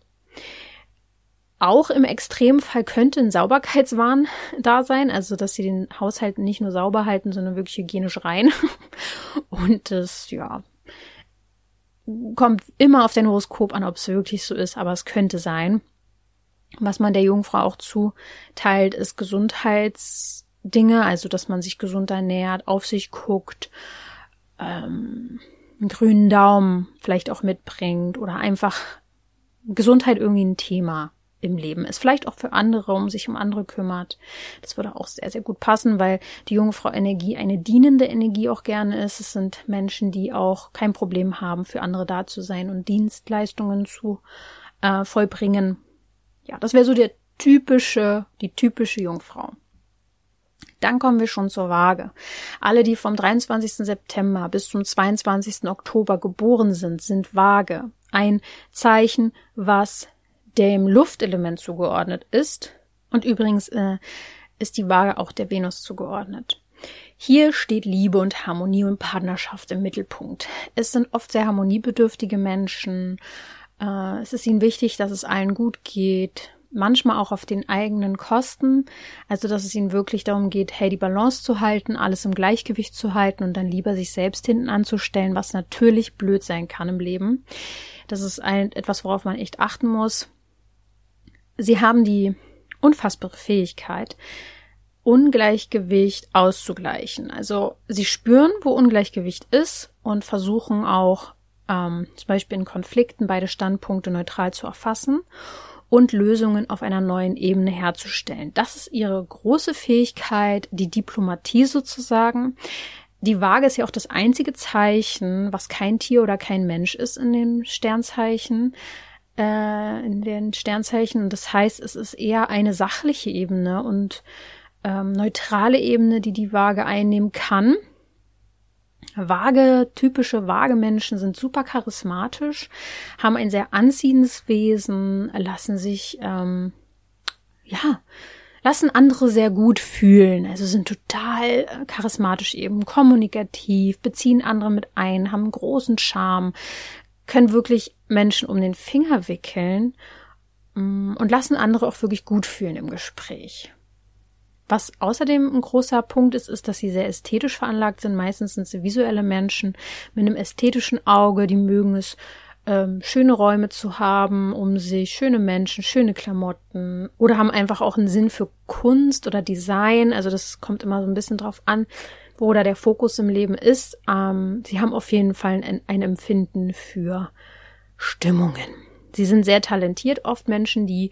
Auch im Extremfall könnte ein Sauberkeitswahn da sein, also dass sie den Haushalt nicht nur sauber halten, sondern wirklich hygienisch rein. Und das, ja, kommt immer auf den Horoskop an, ob es wirklich so ist, aber es könnte sein. Was man der Jungfrau auch zuteilt, ist Gesundheitsdinge, also dass man sich gesund ernährt, auf sich guckt, ähm, einen grünen Daumen vielleicht auch mitbringt oder einfach Gesundheit irgendwie ein Thema im Leben ist. Vielleicht auch für andere, um sich um andere kümmert. Das würde auch sehr, sehr gut passen, weil die Jungfrau Energie eine dienende Energie auch gerne ist. Es sind Menschen, die auch kein Problem haben, für andere da zu sein und Dienstleistungen zu äh, vollbringen. Ja, das wäre so der typische, die typische Jungfrau. Dann kommen wir schon zur Waage. Alle, die vom 23. September bis zum 22. Oktober geboren sind, sind Waage. Ein Zeichen, was dem Luftelement zugeordnet ist. Und übrigens äh, ist die Waage auch der Venus zugeordnet. Hier steht Liebe und Harmonie und Partnerschaft im Mittelpunkt. Es sind oft sehr harmoniebedürftige Menschen. Äh, es ist ihnen wichtig, dass es allen gut geht. Manchmal auch auf den eigenen Kosten. Also, dass es ihnen wirklich darum geht, hey, die Balance zu halten, alles im Gleichgewicht zu halten und dann lieber sich selbst hinten anzustellen, was natürlich blöd sein kann im Leben. Das ist ein, etwas, worauf man echt achten muss sie haben die unfassbare Fähigkeit, Ungleichgewicht auszugleichen. Also sie spüren, wo Ungleichgewicht ist und versuchen auch ähm, zum Beispiel in Konflikten beide Standpunkte neutral zu erfassen und Lösungen auf einer neuen Ebene herzustellen. Das ist ihre große Fähigkeit, die Diplomatie sozusagen. Die Waage ist ja auch das einzige Zeichen, was kein Tier oder kein Mensch ist in dem Sternzeichen äh, in den Sternzeichen. Das heißt, es ist eher eine sachliche Ebene und ähm, neutrale Ebene, die die Waage einnehmen kann. Waage, typische Waage-Menschen sind super charismatisch, haben ein sehr anziehendes Wesen, lassen sich, ähm, ja, lassen andere sehr gut fühlen, also sind total äh, charismatisch eben, kommunikativ, beziehen andere mit ein, haben großen Charme, können wirklich Menschen um den Finger wickeln mm, und lassen andere auch wirklich gut fühlen im Gespräch. Was außerdem ein großer Punkt ist, ist, dass sie sehr ästhetisch veranlagt sind. Meistens sind sie visuelle Menschen mit einem ästhetischen Auge, die mögen es, ähm, schöne Räume zu haben, um sich schöne Menschen, schöne Klamotten oder haben einfach auch einen Sinn für Kunst oder Design. Also das kommt immer so ein bisschen drauf an, wo da der Fokus im Leben ist. Ähm, sie haben auf jeden Fall ein, ein Empfinden für Stimmungen. Sie sind sehr talentiert, oft Menschen, die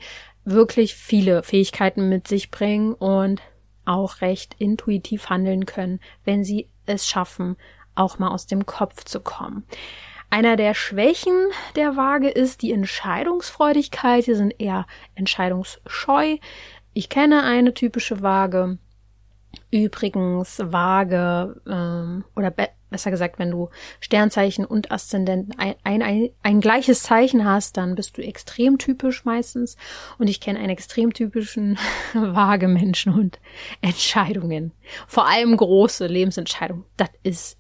wirklich viele Fähigkeiten mit sich bringen und auch recht intuitiv handeln können, wenn sie es schaffen, auch mal aus dem Kopf zu kommen. Einer der Schwächen der Waage ist die Entscheidungsfreudigkeit. Sie sind eher entscheidungsscheu. Ich kenne eine typische Waage, Übrigens Waage ähm, oder besser gesagt, wenn du Sternzeichen und Aszendenten ein, ein, ein, ein gleiches Zeichen hast, dann bist du extrem typisch meistens. Und ich kenne einen extrem typischen Waage-Menschen und Entscheidungen. Vor allem große Lebensentscheidungen. Das ist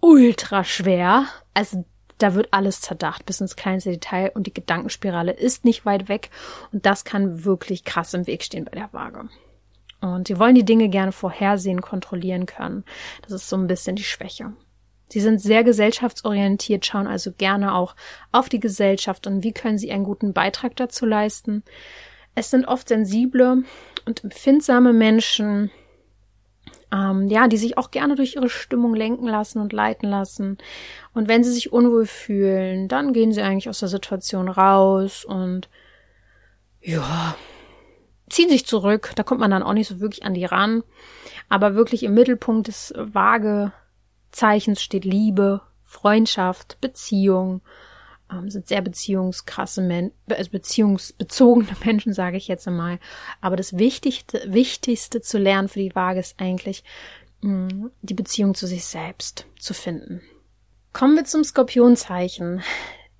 ultra schwer. Also da wird alles zerdacht bis ins kleinste Detail und die Gedankenspirale ist nicht weit weg und das kann wirklich krass im Weg stehen bei der Waage. Und sie wollen die Dinge gerne vorhersehen, kontrollieren können. Das ist so ein bisschen die Schwäche. Sie sind sehr gesellschaftsorientiert, schauen also gerne auch auf die Gesellschaft und wie können sie einen guten Beitrag dazu leisten. Es sind oft sensible und empfindsame Menschen, ähm, ja, die sich auch gerne durch ihre Stimmung lenken lassen und leiten lassen. Und wenn sie sich unwohl fühlen, dann gehen sie eigentlich aus der Situation raus und ja, ziehen sich zurück. Da kommt man dann auch nicht so wirklich an die ran. Aber wirklich im Mittelpunkt des Waagezeichens steht Liebe, Freundschaft, Beziehung. Ähm, sind sehr beziehungskrasse Menschen, also beziehungsbezogene Menschen, sage ich jetzt einmal. Aber das Wichtigste, Wichtigste zu lernen für die Waage ist eigentlich, mm, die Beziehung zu sich selbst zu finden. Kommen wir zum Skorpionzeichen.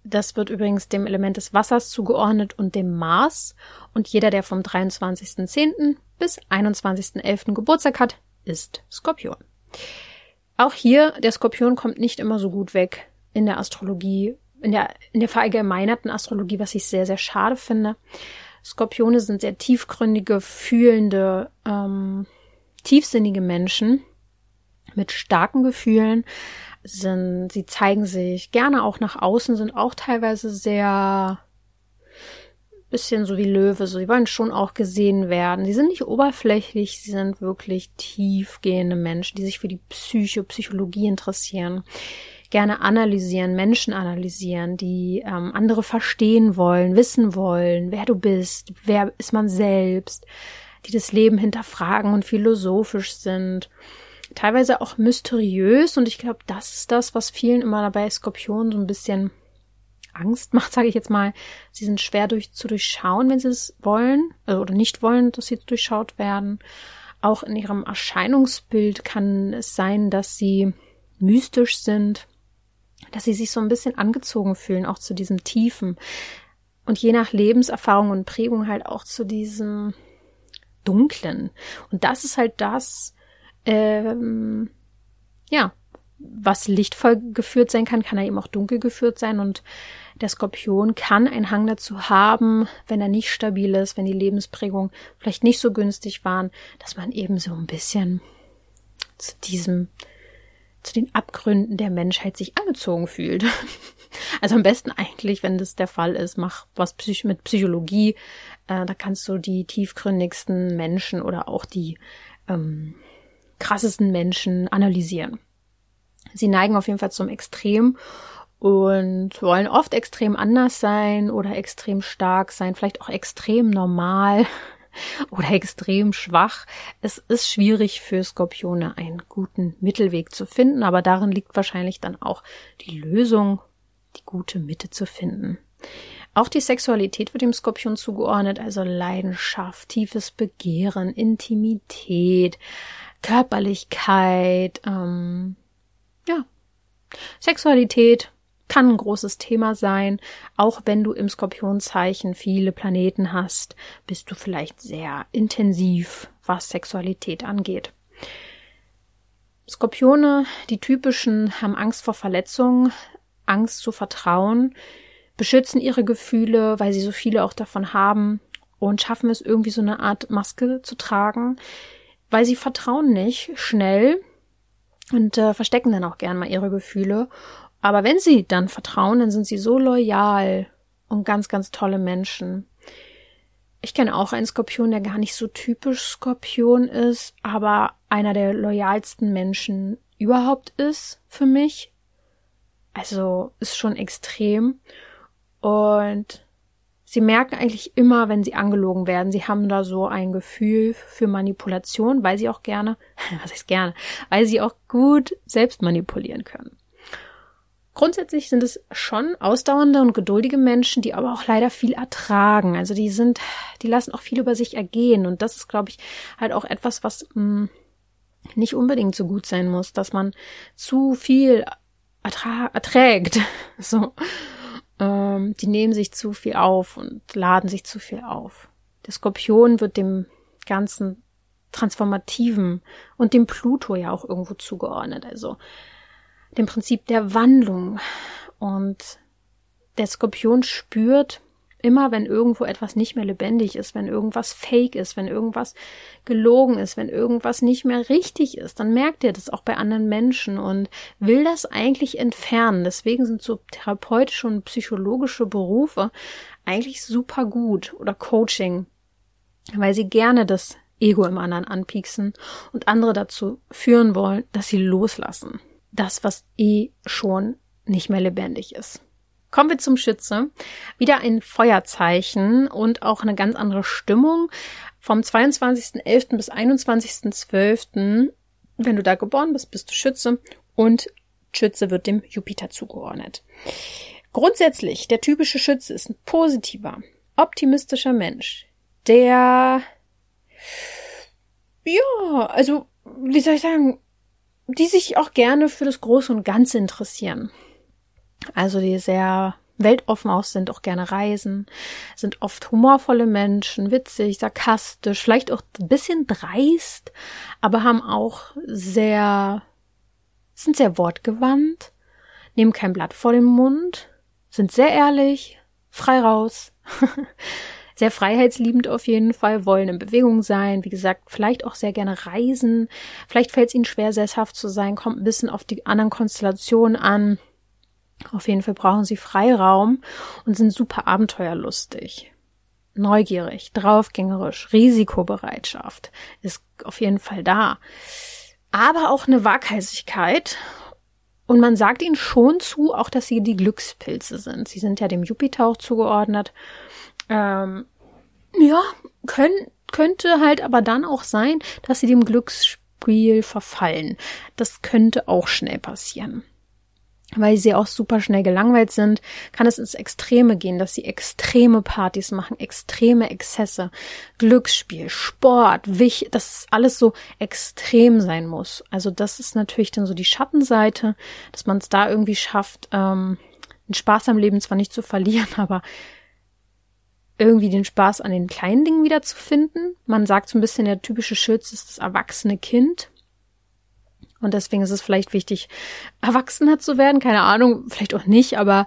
Das wird übrigens dem Element des Wassers zugeordnet und dem Mars. Und jeder, der vom 23.10. bis 21.11. Geburtstag hat, ist Skorpion. Auch hier, der Skorpion kommt nicht immer so gut weg in der Astrologie, in der, in der verallgemeinerten Astrologie, was ich sehr, sehr schade finde. Skorpione sind sehr tiefgründige, fühlende, ähm, tiefsinnige Menschen mit starken Gefühlen, sind, sie zeigen sich gerne auch nach außen, sind auch teilweise sehr bisschen so wie Löwe, so die wollen schon auch gesehen werden. Sie sind nicht oberflächlich, sie sind wirklich tiefgehende Menschen, die sich für die Psyche, Psychologie interessieren, gerne analysieren, Menschen analysieren, die ähm, andere verstehen wollen, wissen wollen, wer du bist, wer ist man selbst, die das Leben hinterfragen und philosophisch sind teilweise auch mysteriös und ich glaube, das ist das, was vielen immer dabei Skorpionen so ein bisschen Angst macht, sage ich jetzt mal. Sie sind schwer durch, zu durchschauen, wenn sie es wollen also, oder nicht wollen, dass sie durchschaut werden. Auch in ihrem Erscheinungsbild kann es sein, dass sie mystisch sind, dass sie sich so ein bisschen angezogen fühlen, auch zu diesem Tiefen. Und je nach Lebenserfahrung und Prägung halt auch zu diesem Dunklen. Und das ist halt das, ähm, ja, was lichtvoll geführt sein kann, kann er eben auch dunkel geführt sein und der Skorpion kann einen Hang dazu haben, wenn er nicht stabil ist, wenn die Lebensprägung vielleicht nicht so günstig waren, dass man eben so ein bisschen zu diesem, zu den Abgründen der Menschheit sich angezogen fühlt. Also am besten eigentlich, wenn das der Fall ist, mach was mit Psychologie. Äh, da kannst du die tiefgründigsten Menschen oder auch die ähm, krassesten Menschen analysieren. Sie neigen auf jeden Fall zum Extrem und wollen oft extrem anders sein oder extrem stark sein, vielleicht auch extrem normal oder extrem schwach. Es ist schwierig für Skorpione einen guten Mittelweg zu finden, aber darin liegt wahrscheinlich dann auch die Lösung, die gute Mitte zu finden. Auch die Sexualität wird dem Skorpion zugeordnet, also Leidenschaft, tiefes Begehren, Intimität, Körperlichkeit, ähm, ja, Sexualität kann ein großes Thema sein. Auch wenn du im Skorpionzeichen viele Planeten hast, bist du vielleicht sehr intensiv, was Sexualität angeht. Skorpione, die typischen, haben Angst vor Verletzungen, Angst zu vertrauen, beschützen ihre Gefühle, weil sie so viele auch davon haben und schaffen es irgendwie so eine Art Maske zu tragen, weil sie vertrauen nicht schnell und äh, verstecken dann auch gern mal ihre Gefühle. Aber wenn sie dann vertrauen, dann sind sie so loyal und ganz, ganz tolle Menschen. Ich kenne auch einen Skorpion, der gar nicht so typisch Skorpion ist, aber einer der loyalsten Menschen überhaupt ist für mich. Also ist schon extrem. Und Sie merken eigentlich immer, wenn sie angelogen werden. Sie haben da so ein Gefühl für Manipulation, weil sie auch gerne, was heißt gerne, weil sie auch gut selbst manipulieren können. Grundsätzlich sind es schon ausdauernde und geduldige Menschen, die aber auch leider viel ertragen. Also die sind, die lassen auch viel über sich ergehen. Und das ist, glaube ich, halt auch etwas, was mh, hm, nicht unbedingt so gut sein muss, dass man zu viel erträgt. So. Ähm, die nehmen sich zu viel auf und laden sich zu viel auf. Der Skorpion wird dem ganzen Transformativen und dem Pluto ja auch irgendwo zugeordnet, also dem Prinzip der Wandlung. Und der Skorpion spürt, Immer wenn irgendwo etwas nicht mehr lebendig ist, wenn irgendwas fake ist, wenn irgendwas gelogen ist, wenn irgendwas nicht mehr richtig ist, dann merkt er das auch bei anderen Menschen und will das eigentlich entfernen. Deswegen sind so therapeutische und psychologische Berufe eigentlich super gut oder Coaching, weil sie gerne das Ego im anderen anpieksen und andere dazu führen wollen, dass sie loslassen. Das, was eh schon nicht mehr lebendig ist. Kommen wir zum Schütze. Wieder ein Feuerzeichen und auch eine ganz andere Stimmung. Vom 22.11. bis 21.12. Wenn du da geboren bist, bist du Schütze und Schütze wird dem Jupiter zugeordnet. Grundsätzlich, der typische Schütze ist ein positiver, optimistischer Mensch, der, ja, also, wie soll ich sagen, die sich auch gerne für das Große und Ganze interessieren. Also die sehr weltoffen auch sind, auch gerne reisen, sind oft humorvolle Menschen, witzig, sarkastisch, vielleicht auch ein bisschen dreist, aber haben auch sehr, sind sehr wortgewandt, nehmen kein Blatt vor den Mund, sind sehr ehrlich, frei raus, sehr freiheitsliebend auf jeden Fall, wollen in Bewegung sein, wie gesagt, vielleicht auch sehr gerne reisen, vielleicht fällt es ihnen schwer, sesshaft zu sein, kommt ein bisschen auf die anderen Konstellationen an, auf jeden Fall brauchen sie Freiraum und sind super abenteuerlustig. Neugierig, draufgängerisch, Risikobereitschaft ist auf jeden Fall da. Aber auch eine Waghalsigkeit. Und man sagt ihnen schon zu, auch dass sie die Glückspilze sind. Sie sind ja dem Jupiter auch zugeordnet. Ähm, ja, können, könnte halt aber dann auch sein, dass sie dem Glücksspiel verfallen. Das könnte auch schnell passieren weil sie auch super schnell gelangweilt sind, kann es ins Extreme gehen, dass sie extreme Partys machen, extreme Exzesse, Glücksspiel, Sport, Wich, dass alles so extrem sein muss. Also das ist natürlich dann so die Schattenseite, dass man es da irgendwie schafft, ähm, den Spaß am Leben zwar nicht zu verlieren, aber irgendwie den Spaß an den kleinen Dingen wieder zu finden. Man sagt so ein bisschen, der typische Schütz ist das erwachsene Kind. Und deswegen ist es vielleicht wichtig, erwachsener zu werden. Keine Ahnung, vielleicht auch nicht, aber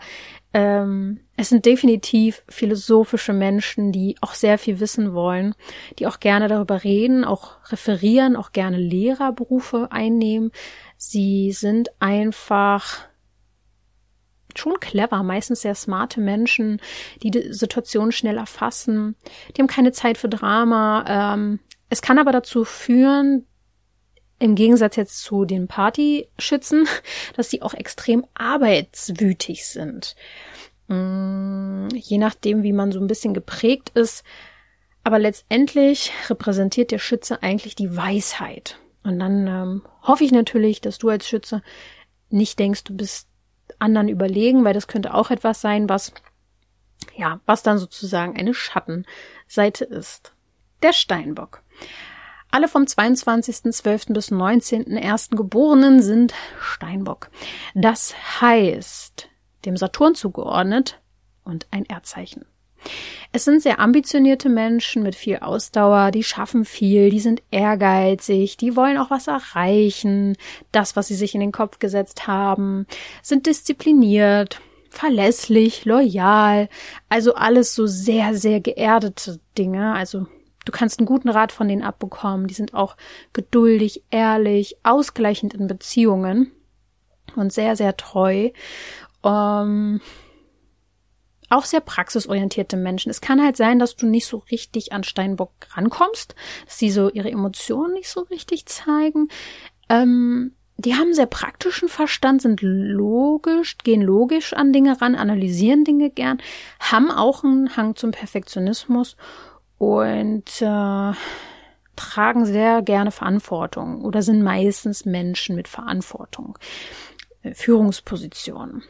ähm, es sind definitiv philosophische Menschen, die auch sehr viel wissen wollen, die auch gerne darüber reden, auch referieren, auch gerne Lehrerberufe einnehmen. Sie sind einfach schon clever, meistens sehr smarte Menschen, die die Situation schnell erfassen. Die haben keine Zeit für Drama. Ähm, es kann aber dazu führen, im Gegensatz jetzt zu den Partyschützen, dass sie auch extrem arbeitswütig sind. Mm, je nachdem, wie man so ein bisschen geprägt ist. Aber letztendlich repräsentiert der Schütze eigentlich die Weisheit. Und dann ähm, hoffe ich natürlich, dass du als Schütze nicht denkst, du bist anderen überlegen, weil das könnte auch etwas sein, was, ja, was dann sozusagen eine Schattenseite ist. Der Steinbock. Alle vom 22.12. bis 19.01. Geborenen sind Steinbock. Das heißt, dem Saturn zugeordnet und ein Erdzeichen. Es sind sehr ambitionierte Menschen mit viel Ausdauer, die schaffen viel, die sind ehrgeizig, die wollen auch was erreichen, das, was sie sich in den Kopf gesetzt haben, sind diszipliniert, verlässlich, loyal, also alles so sehr, sehr geerdete Dinge, also Du kannst einen guten Rat von denen abbekommen. Die sind auch geduldig, ehrlich, ausgleichend in Beziehungen und sehr, sehr treu. Ähm, auch sehr praxisorientierte Menschen. Es kann halt sein, dass du nicht so richtig an Steinbock rankommst, dass sie so ihre Emotionen nicht so richtig zeigen. Ähm, die haben sehr praktischen Verstand, sind logisch, gehen logisch an Dinge ran, analysieren Dinge gern, haben auch einen Hang zum Perfektionismus und äh, tragen sehr gerne Verantwortung oder sind meistens Menschen mit Verantwortung, äh, Führungspositionen.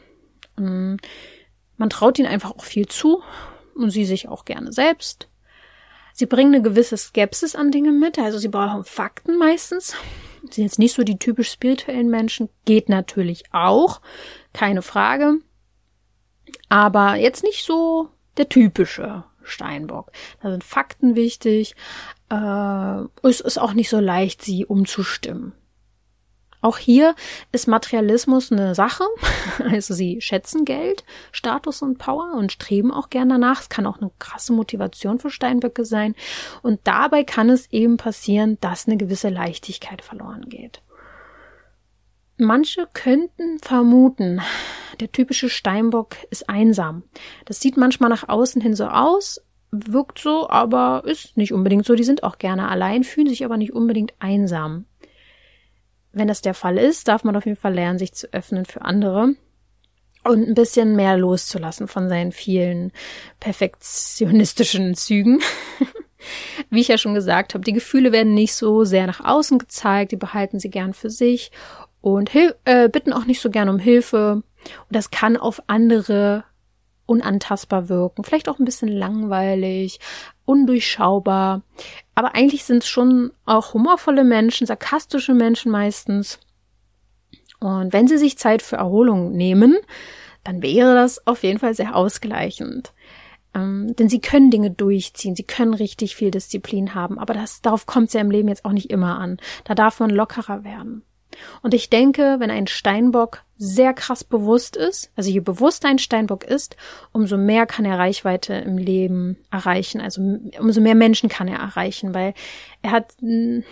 Ähm, man traut ihnen einfach auch viel zu und sie sich auch gerne selbst. Sie bringen eine gewisse Skepsis an Dinge mit, also sie brauchen Fakten meistens. Sie sind jetzt nicht so die typisch spirituellen Menschen, geht natürlich auch, keine Frage. Aber jetzt nicht so der typische Steinbock. Da sind Fakten wichtig. Äh, es ist auch nicht so leicht, sie umzustimmen. Auch hier ist Materialismus eine Sache. Also sie schätzen Geld, Status und Power und streben auch gern danach. Es kann auch eine krasse Motivation für Steinböcke sein. Und dabei kann es eben passieren, dass eine gewisse Leichtigkeit verloren geht. Manche könnten vermuten, der typische Steinbock ist einsam. Das sieht manchmal nach außen hin so aus, wirkt so, aber ist nicht unbedingt so. Die sind auch gerne allein, fühlen sich aber nicht unbedingt einsam. Wenn das der Fall ist, darf man auf jeden Fall lernen, sich zu öffnen für andere und ein bisschen mehr loszulassen von seinen vielen perfektionistischen Zügen. Wie ich ja schon gesagt habe, die Gefühle werden nicht so sehr nach außen gezeigt, die behalten sie gern für sich und äh, bitten auch nicht so gern um Hilfe. Und das kann auf andere unantastbar wirken, vielleicht auch ein bisschen langweilig, undurchschaubar. Aber eigentlich sind es schon auch humorvolle Menschen, sarkastische Menschen meistens. Und wenn Sie sich Zeit für Erholung nehmen, dann wäre das auf jeden Fall sehr ausgleichend. Ähm, denn sie können Dinge durchziehen, sie können richtig viel Disziplin haben, aber das, darauf kommt es ja im Leben jetzt auch nicht immer an. Da darf man lockerer werden. Und ich denke, wenn ein Steinbock sehr krass bewusst ist, also je bewusster ein Steinbock ist, umso mehr kann er Reichweite im Leben erreichen, also umso mehr Menschen kann er erreichen, weil er hat ein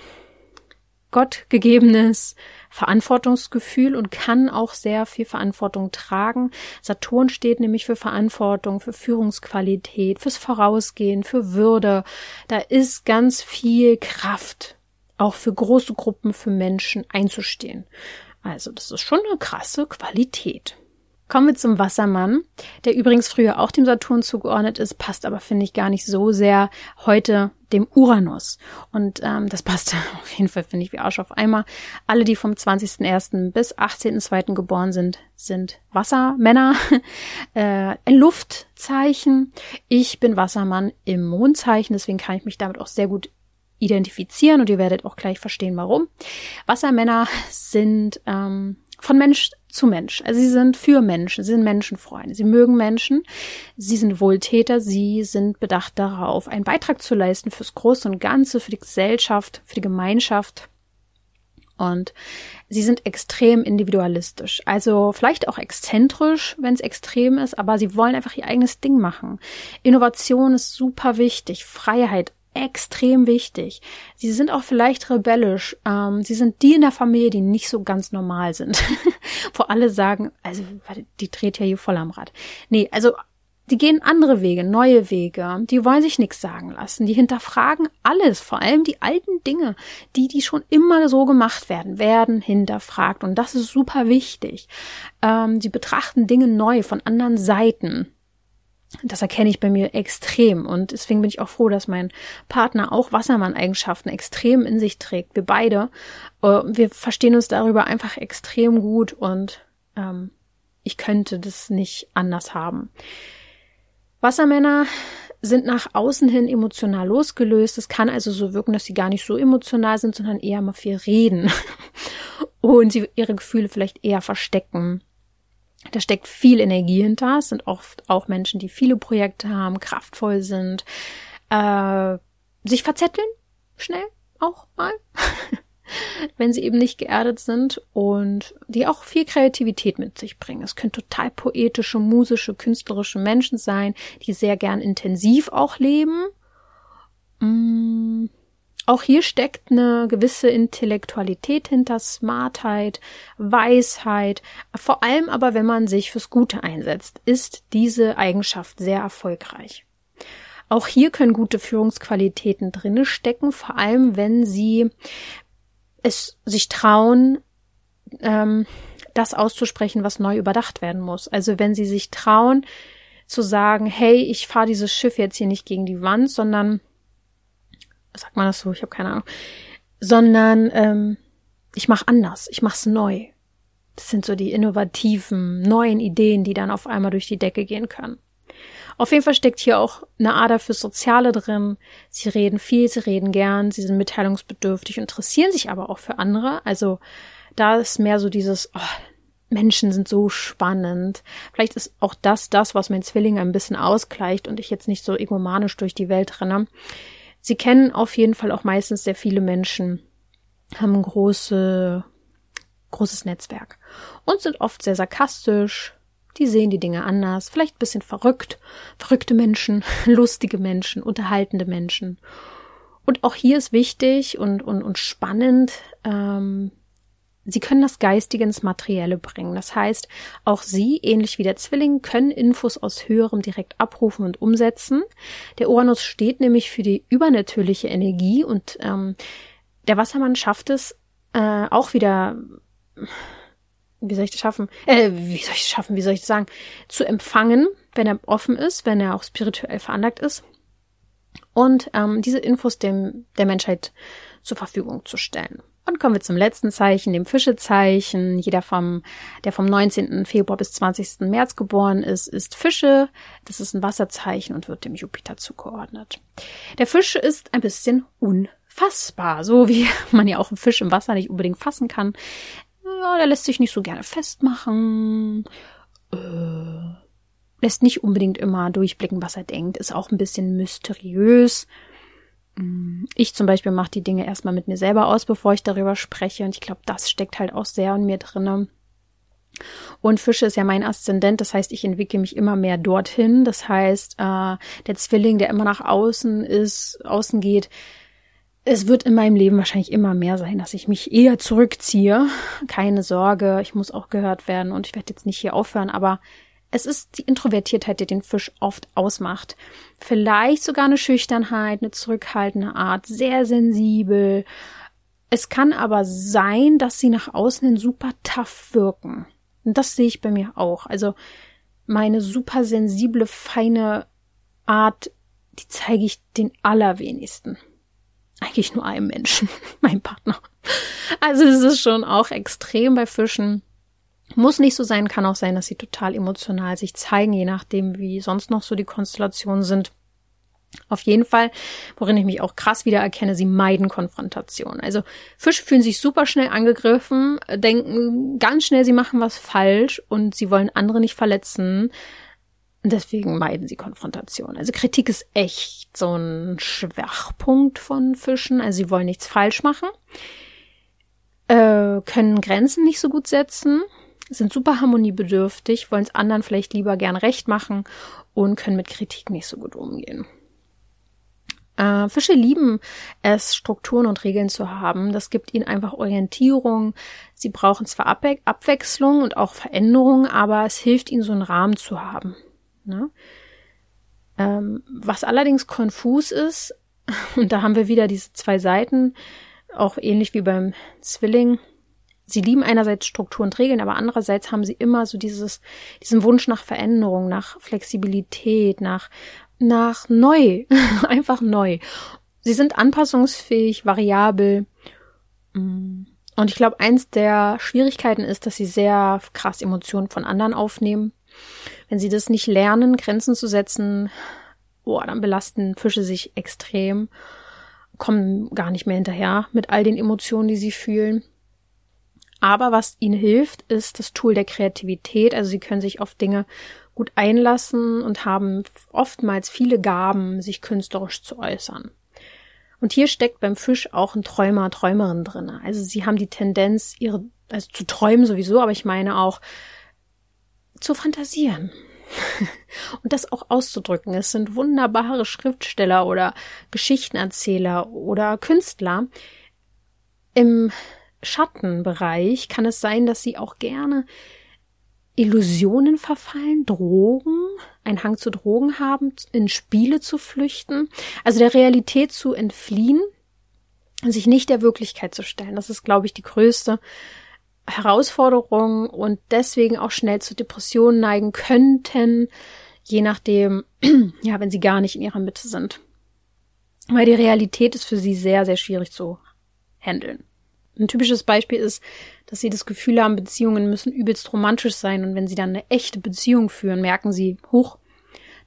gottgegebenes Verantwortungsgefühl und kann auch sehr viel Verantwortung tragen. Saturn steht nämlich für Verantwortung, für Führungsqualität, fürs Vorausgehen, für Würde. Da ist ganz viel Kraft auch für große Gruppen, für Menschen einzustehen. Also das ist schon eine krasse Qualität. Kommen wir zum Wassermann, der übrigens früher auch dem Saturn zugeordnet ist, passt aber, finde ich, gar nicht so sehr heute dem Uranus. Und ähm, das passt auf jeden Fall, finde ich, wie Arsch auf Eimer. Alle, die vom 20.01. bis 18.02. geboren sind, sind Wassermänner. äh, ein Luftzeichen. Ich bin Wassermann im Mondzeichen, deswegen kann ich mich damit auch sehr gut identifizieren und ihr werdet auch gleich verstehen, warum. Wassermänner sind ähm, von Mensch zu Mensch. Also sie sind für Menschen, sie sind Menschenfreunde, sie mögen Menschen, sie sind Wohltäter, sie sind bedacht darauf, einen Beitrag zu leisten fürs Große und Ganze, für die Gesellschaft, für die Gemeinschaft. Und sie sind extrem individualistisch. Also vielleicht auch exzentrisch, wenn es extrem ist, aber sie wollen einfach ihr eigenes Ding machen. Innovation ist super wichtig, Freiheit extrem wichtig. Sie sind auch vielleicht rebellisch. Ähm, sie sind die in der Familie, die nicht so ganz normal sind. Wo alle sagen, also die dreht ja hier voll am Rad. Nee, also die gehen andere Wege, neue Wege. Die wollen sich nichts sagen lassen. Die hinterfragen alles, vor allem die alten Dinge, die, die schon immer so gemacht werden, werden hinterfragt. Und das ist super wichtig. Ähm, sie betrachten Dinge neu von anderen Seiten. Das erkenne ich bei mir extrem und deswegen bin ich auch froh, dass mein Partner auch Wassermann-Eigenschaften extrem in sich trägt. Wir beide, äh, wir verstehen uns darüber einfach extrem gut und ähm, ich könnte das nicht anders haben. Wassermänner sind nach außen hin emotional losgelöst. Es kann also so wirken, dass sie gar nicht so emotional sind, sondern eher mal viel reden und sie ihre Gefühle vielleicht eher verstecken. Da steckt viel Energie hinter. Es sind oft auch Menschen, die viele Projekte haben, kraftvoll sind, äh, sich verzetteln, schnell auch mal, wenn sie eben nicht geerdet sind und die auch viel Kreativität mit sich bringen. Es können total poetische, musische, künstlerische Menschen sein, die sehr gern intensiv auch leben. Mm auch hier steckt eine gewisse Intellektualität hinter, Smartheit, Weisheit. Vor allem aber, wenn man sich fürs Gute einsetzt, ist diese Eigenschaft sehr erfolgreich. Auch hier können gute Führungsqualitäten drinne stecken, vor allem wenn sie es sich trauen, ähm, das auszusprechen, was neu überdacht werden muss. Also wenn sie sich trauen zu sagen, hey, ich fahre dieses Schiff jetzt hier nicht gegen die Wand, sondern sagt man das so, ich habe keine Ahnung, sondern ähm, ich mache anders, ich mach's neu. Das sind so die innovativen, neuen Ideen, die dann auf einmal durch die Decke gehen können. Auf jeden Fall steckt hier auch eine Ader fürs Soziale drin. Sie reden viel, sie reden gern, sie sind mitteilungsbedürftig, interessieren sich aber auch für andere. Also da ist mehr so dieses, oh, Menschen sind so spannend. Vielleicht ist auch das das, was mein Zwilling ein bisschen ausgleicht und ich jetzt nicht so egomanisch durch die Welt renne. Sie kennen auf jeden Fall auch meistens sehr viele Menschen, haben ein große, großes Netzwerk und sind oft sehr sarkastisch. Die sehen die Dinge anders, vielleicht ein bisschen verrückt. Verrückte Menschen, lustige Menschen, unterhaltende Menschen. Und auch hier ist wichtig und, und, und spannend, ähm, Sie können das Geistige ins Materielle bringen. Das heißt, auch Sie, ähnlich wie der Zwilling, können Infos aus Höherem direkt abrufen und umsetzen. Der Uranus steht nämlich für die übernatürliche Energie und ähm, der Wassermann schafft es äh, auch wieder, wie soll ich das schaffen? Äh, wie soll ich das schaffen? Wie soll ich das sagen? Zu empfangen, wenn er offen ist, wenn er auch spirituell veranlagt ist und ähm, diese Infos dem der Menschheit zur Verfügung zu stellen. Und kommen wir zum letzten Zeichen, dem Fischezeichen. Jeder vom, der vom 19. Februar bis 20. März geboren ist, ist Fische. Das ist ein Wasserzeichen und wird dem Jupiter zugeordnet. Der Fisch ist ein bisschen unfassbar, so wie man ja auch einen Fisch im Wasser nicht unbedingt fassen kann ja, der lässt sich nicht so gerne festmachen, äh, lässt nicht unbedingt immer durchblicken, was er denkt, ist auch ein bisschen mysteriös. Ich zum Beispiel mache die Dinge erstmal mit mir selber aus, bevor ich darüber spreche. Und ich glaube, das steckt halt auch sehr in mir drinne. Und Fische ist ja mein Aszendent, das heißt, ich entwickle mich immer mehr dorthin. Das heißt, äh, der Zwilling, der immer nach außen ist, außen geht, es wird in meinem Leben wahrscheinlich immer mehr sein, dass ich mich eher zurückziehe. Keine Sorge, ich muss auch gehört werden und ich werde jetzt nicht hier aufhören, aber es ist die Introvertiertheit, die den Fisch oft ausmacht. Vielleicht sogar eine Schüchternheit, eine zurückhaltende Art, sehr sensibel. Es kann aber sein, dass sie nach außen hin super tough wirken. Und das sehe ich bei mir auch. Also meine super sensible, feine Art, die zeige ich den allerwenigsten. Eigentlich nur einem Menschen, mein Partner. Also es ist schon auch extrem bei Fischen. Muss nicht so sein, kann auch sein, dass sie total emotional sich zeigen, je nachdem, wie sonst noch so die Konstellationen sind. Auf jeden Fall, worin ich mich auch krass wiedererkenne, sie meiden Konfrontation. Also Fische fühlen sich super schnell angegriffen, denken ganz schnell, sie machen was falsch und sie wollen andere nicht verletzen. Deswegen meiden sie Konfrontation. Also Kritik ist echt so ein Schwachpunkt von Fischen. Also sie wollen nichts falsch machen, äh, können Grenzen nicht so gut setzen, sind super harmoniebedürftig, wollen es anderen vielleicht lieber gern recht machen und können mit Kritik nicht so gut umgehen. Äh, Fische lieben es, Strukturen und Regeln zu haben. Das gibt ihnen einfach Orientierung. Sie brauchen zwar Abwe Abwechslung und auch Veränderung, aber es hilft ihnen, so einen Rahmen zu haben. Ne? Ähm, was allerdings konfus ist, und da haben wir wieder diese zwei Seiten, auch ähnlich wie beim Zwilling, sie lieben einerseits Struktur und Regeln, aber andererseits haben sie immer so dieses, diesen Wunsch nach Veränderung, nach Flexibilität, nach, nach neu, einfach neu. Sie sind anpassungsfähig, variabel. Und ich glaube, eins der Schwierigkeiten ist, dass sie sehr krass Emotionen von anderen aufnehmen. Wenn sie das nicht lernen, Grenzen zu setzen, boah, dann belasten Fische sich extrem, kommen gar nicht mehr hinterher mit all den Emotionen, die sie fühlen. Aber was ihnen hilft, ist das Tool der Kreativität. Also sie können sich auf Dinge gut einlassen und haben oftmals viele Gaben, sich künstlerisch zu äußern. Und hier steckt beim Fisch auch ein Träumer, Träumerin drin. Also sie haben die Tendenz, ihre, also zu träumen sowieso, aber ich meine auch zu fantasieren. und das auch auszudrücken. Es sind wunderbare Schriftsteller oder Geschichtenerzähler oder Künstler. Im Schattenbereich kann es sein, dass sie auch gerne Illusionen verfallen, Drogen, einen Hang zu Drogen haben, in Spiele zu flüchten, also der Realität zu entfliehen und sich nicht der Wirklichkeit zu stellen. Das ist, glaube ich, die größte Herausforderung und deswegen auch schnell zu Depressionen neigen könnten, je nachdem, ja, wenn sie gar nicht in ihrer Mitte sind. Weil die Realität ist für sie sehr, sehr schwierig zu handeln. Ein typisches Beispiel ist, dass sie das Gefühl haben, Beziehungen müssen übelst romantisch sein und wenn sie dann eine echte Beziehung führen, merken sie, hoch,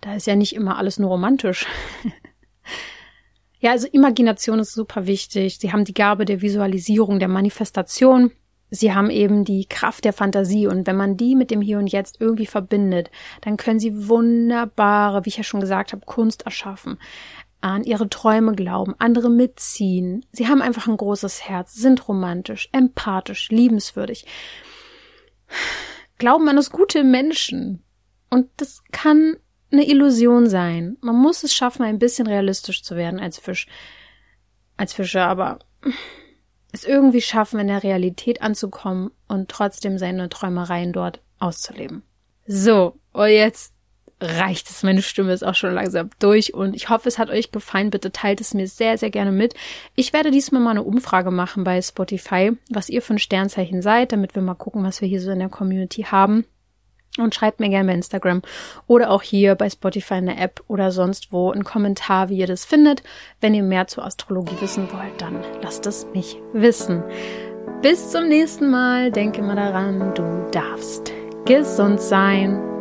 da ist ja nicht immer alles nur romantisch. ja, also Imagination ist super wichtig. Sie haben die Gabe der Visualisierung, der Manifestation. Sie haben eben die Kraft der Fantasie und wenn man die mit dem Hier und Jetzt irgendwie verbindet, dann können sie wunderbare, wie ich ja schon gesagt habe, Kunst erschaffen an ihre Träume glauben, andere mitziehen. Sie haben einfach ein großes Herz, sind romantisch, empathisch, liebenswürdig. Glauben an das gute Menschen. Und das kann eine Illusion sein. Man muss es schaffen, ein bisschen realistisch zu werden als Fisch, als Fische, aber es irgendwie schaffen, in der Realität anzukommen und trotzdem seine Träumereien dort auszuleben. So, und jetzt reicht es. Meine Stimme ist auch schon langsam durch und ich hoffe, es hat euch gefallen. Bitte teilt es mir sehr, sehr gerne mit. Ich werde diesmal mal eine Umfrage machen bei Spotify, was ihr für ein Sternzeichen seid, damit wir mal gucken, was wir hier so in der Community haben. Und schreibt mir gerne bei Instagram oder auch hier bei Spotify in der App oder sonst wo einen Kommentar, wie ihr das findet. Wenn ihr mehr zur Astrologie wissen wollt, dann lasst es mich wissen. Bis zum nächsten Mal. Denke mal daran, du darfst gesund sein.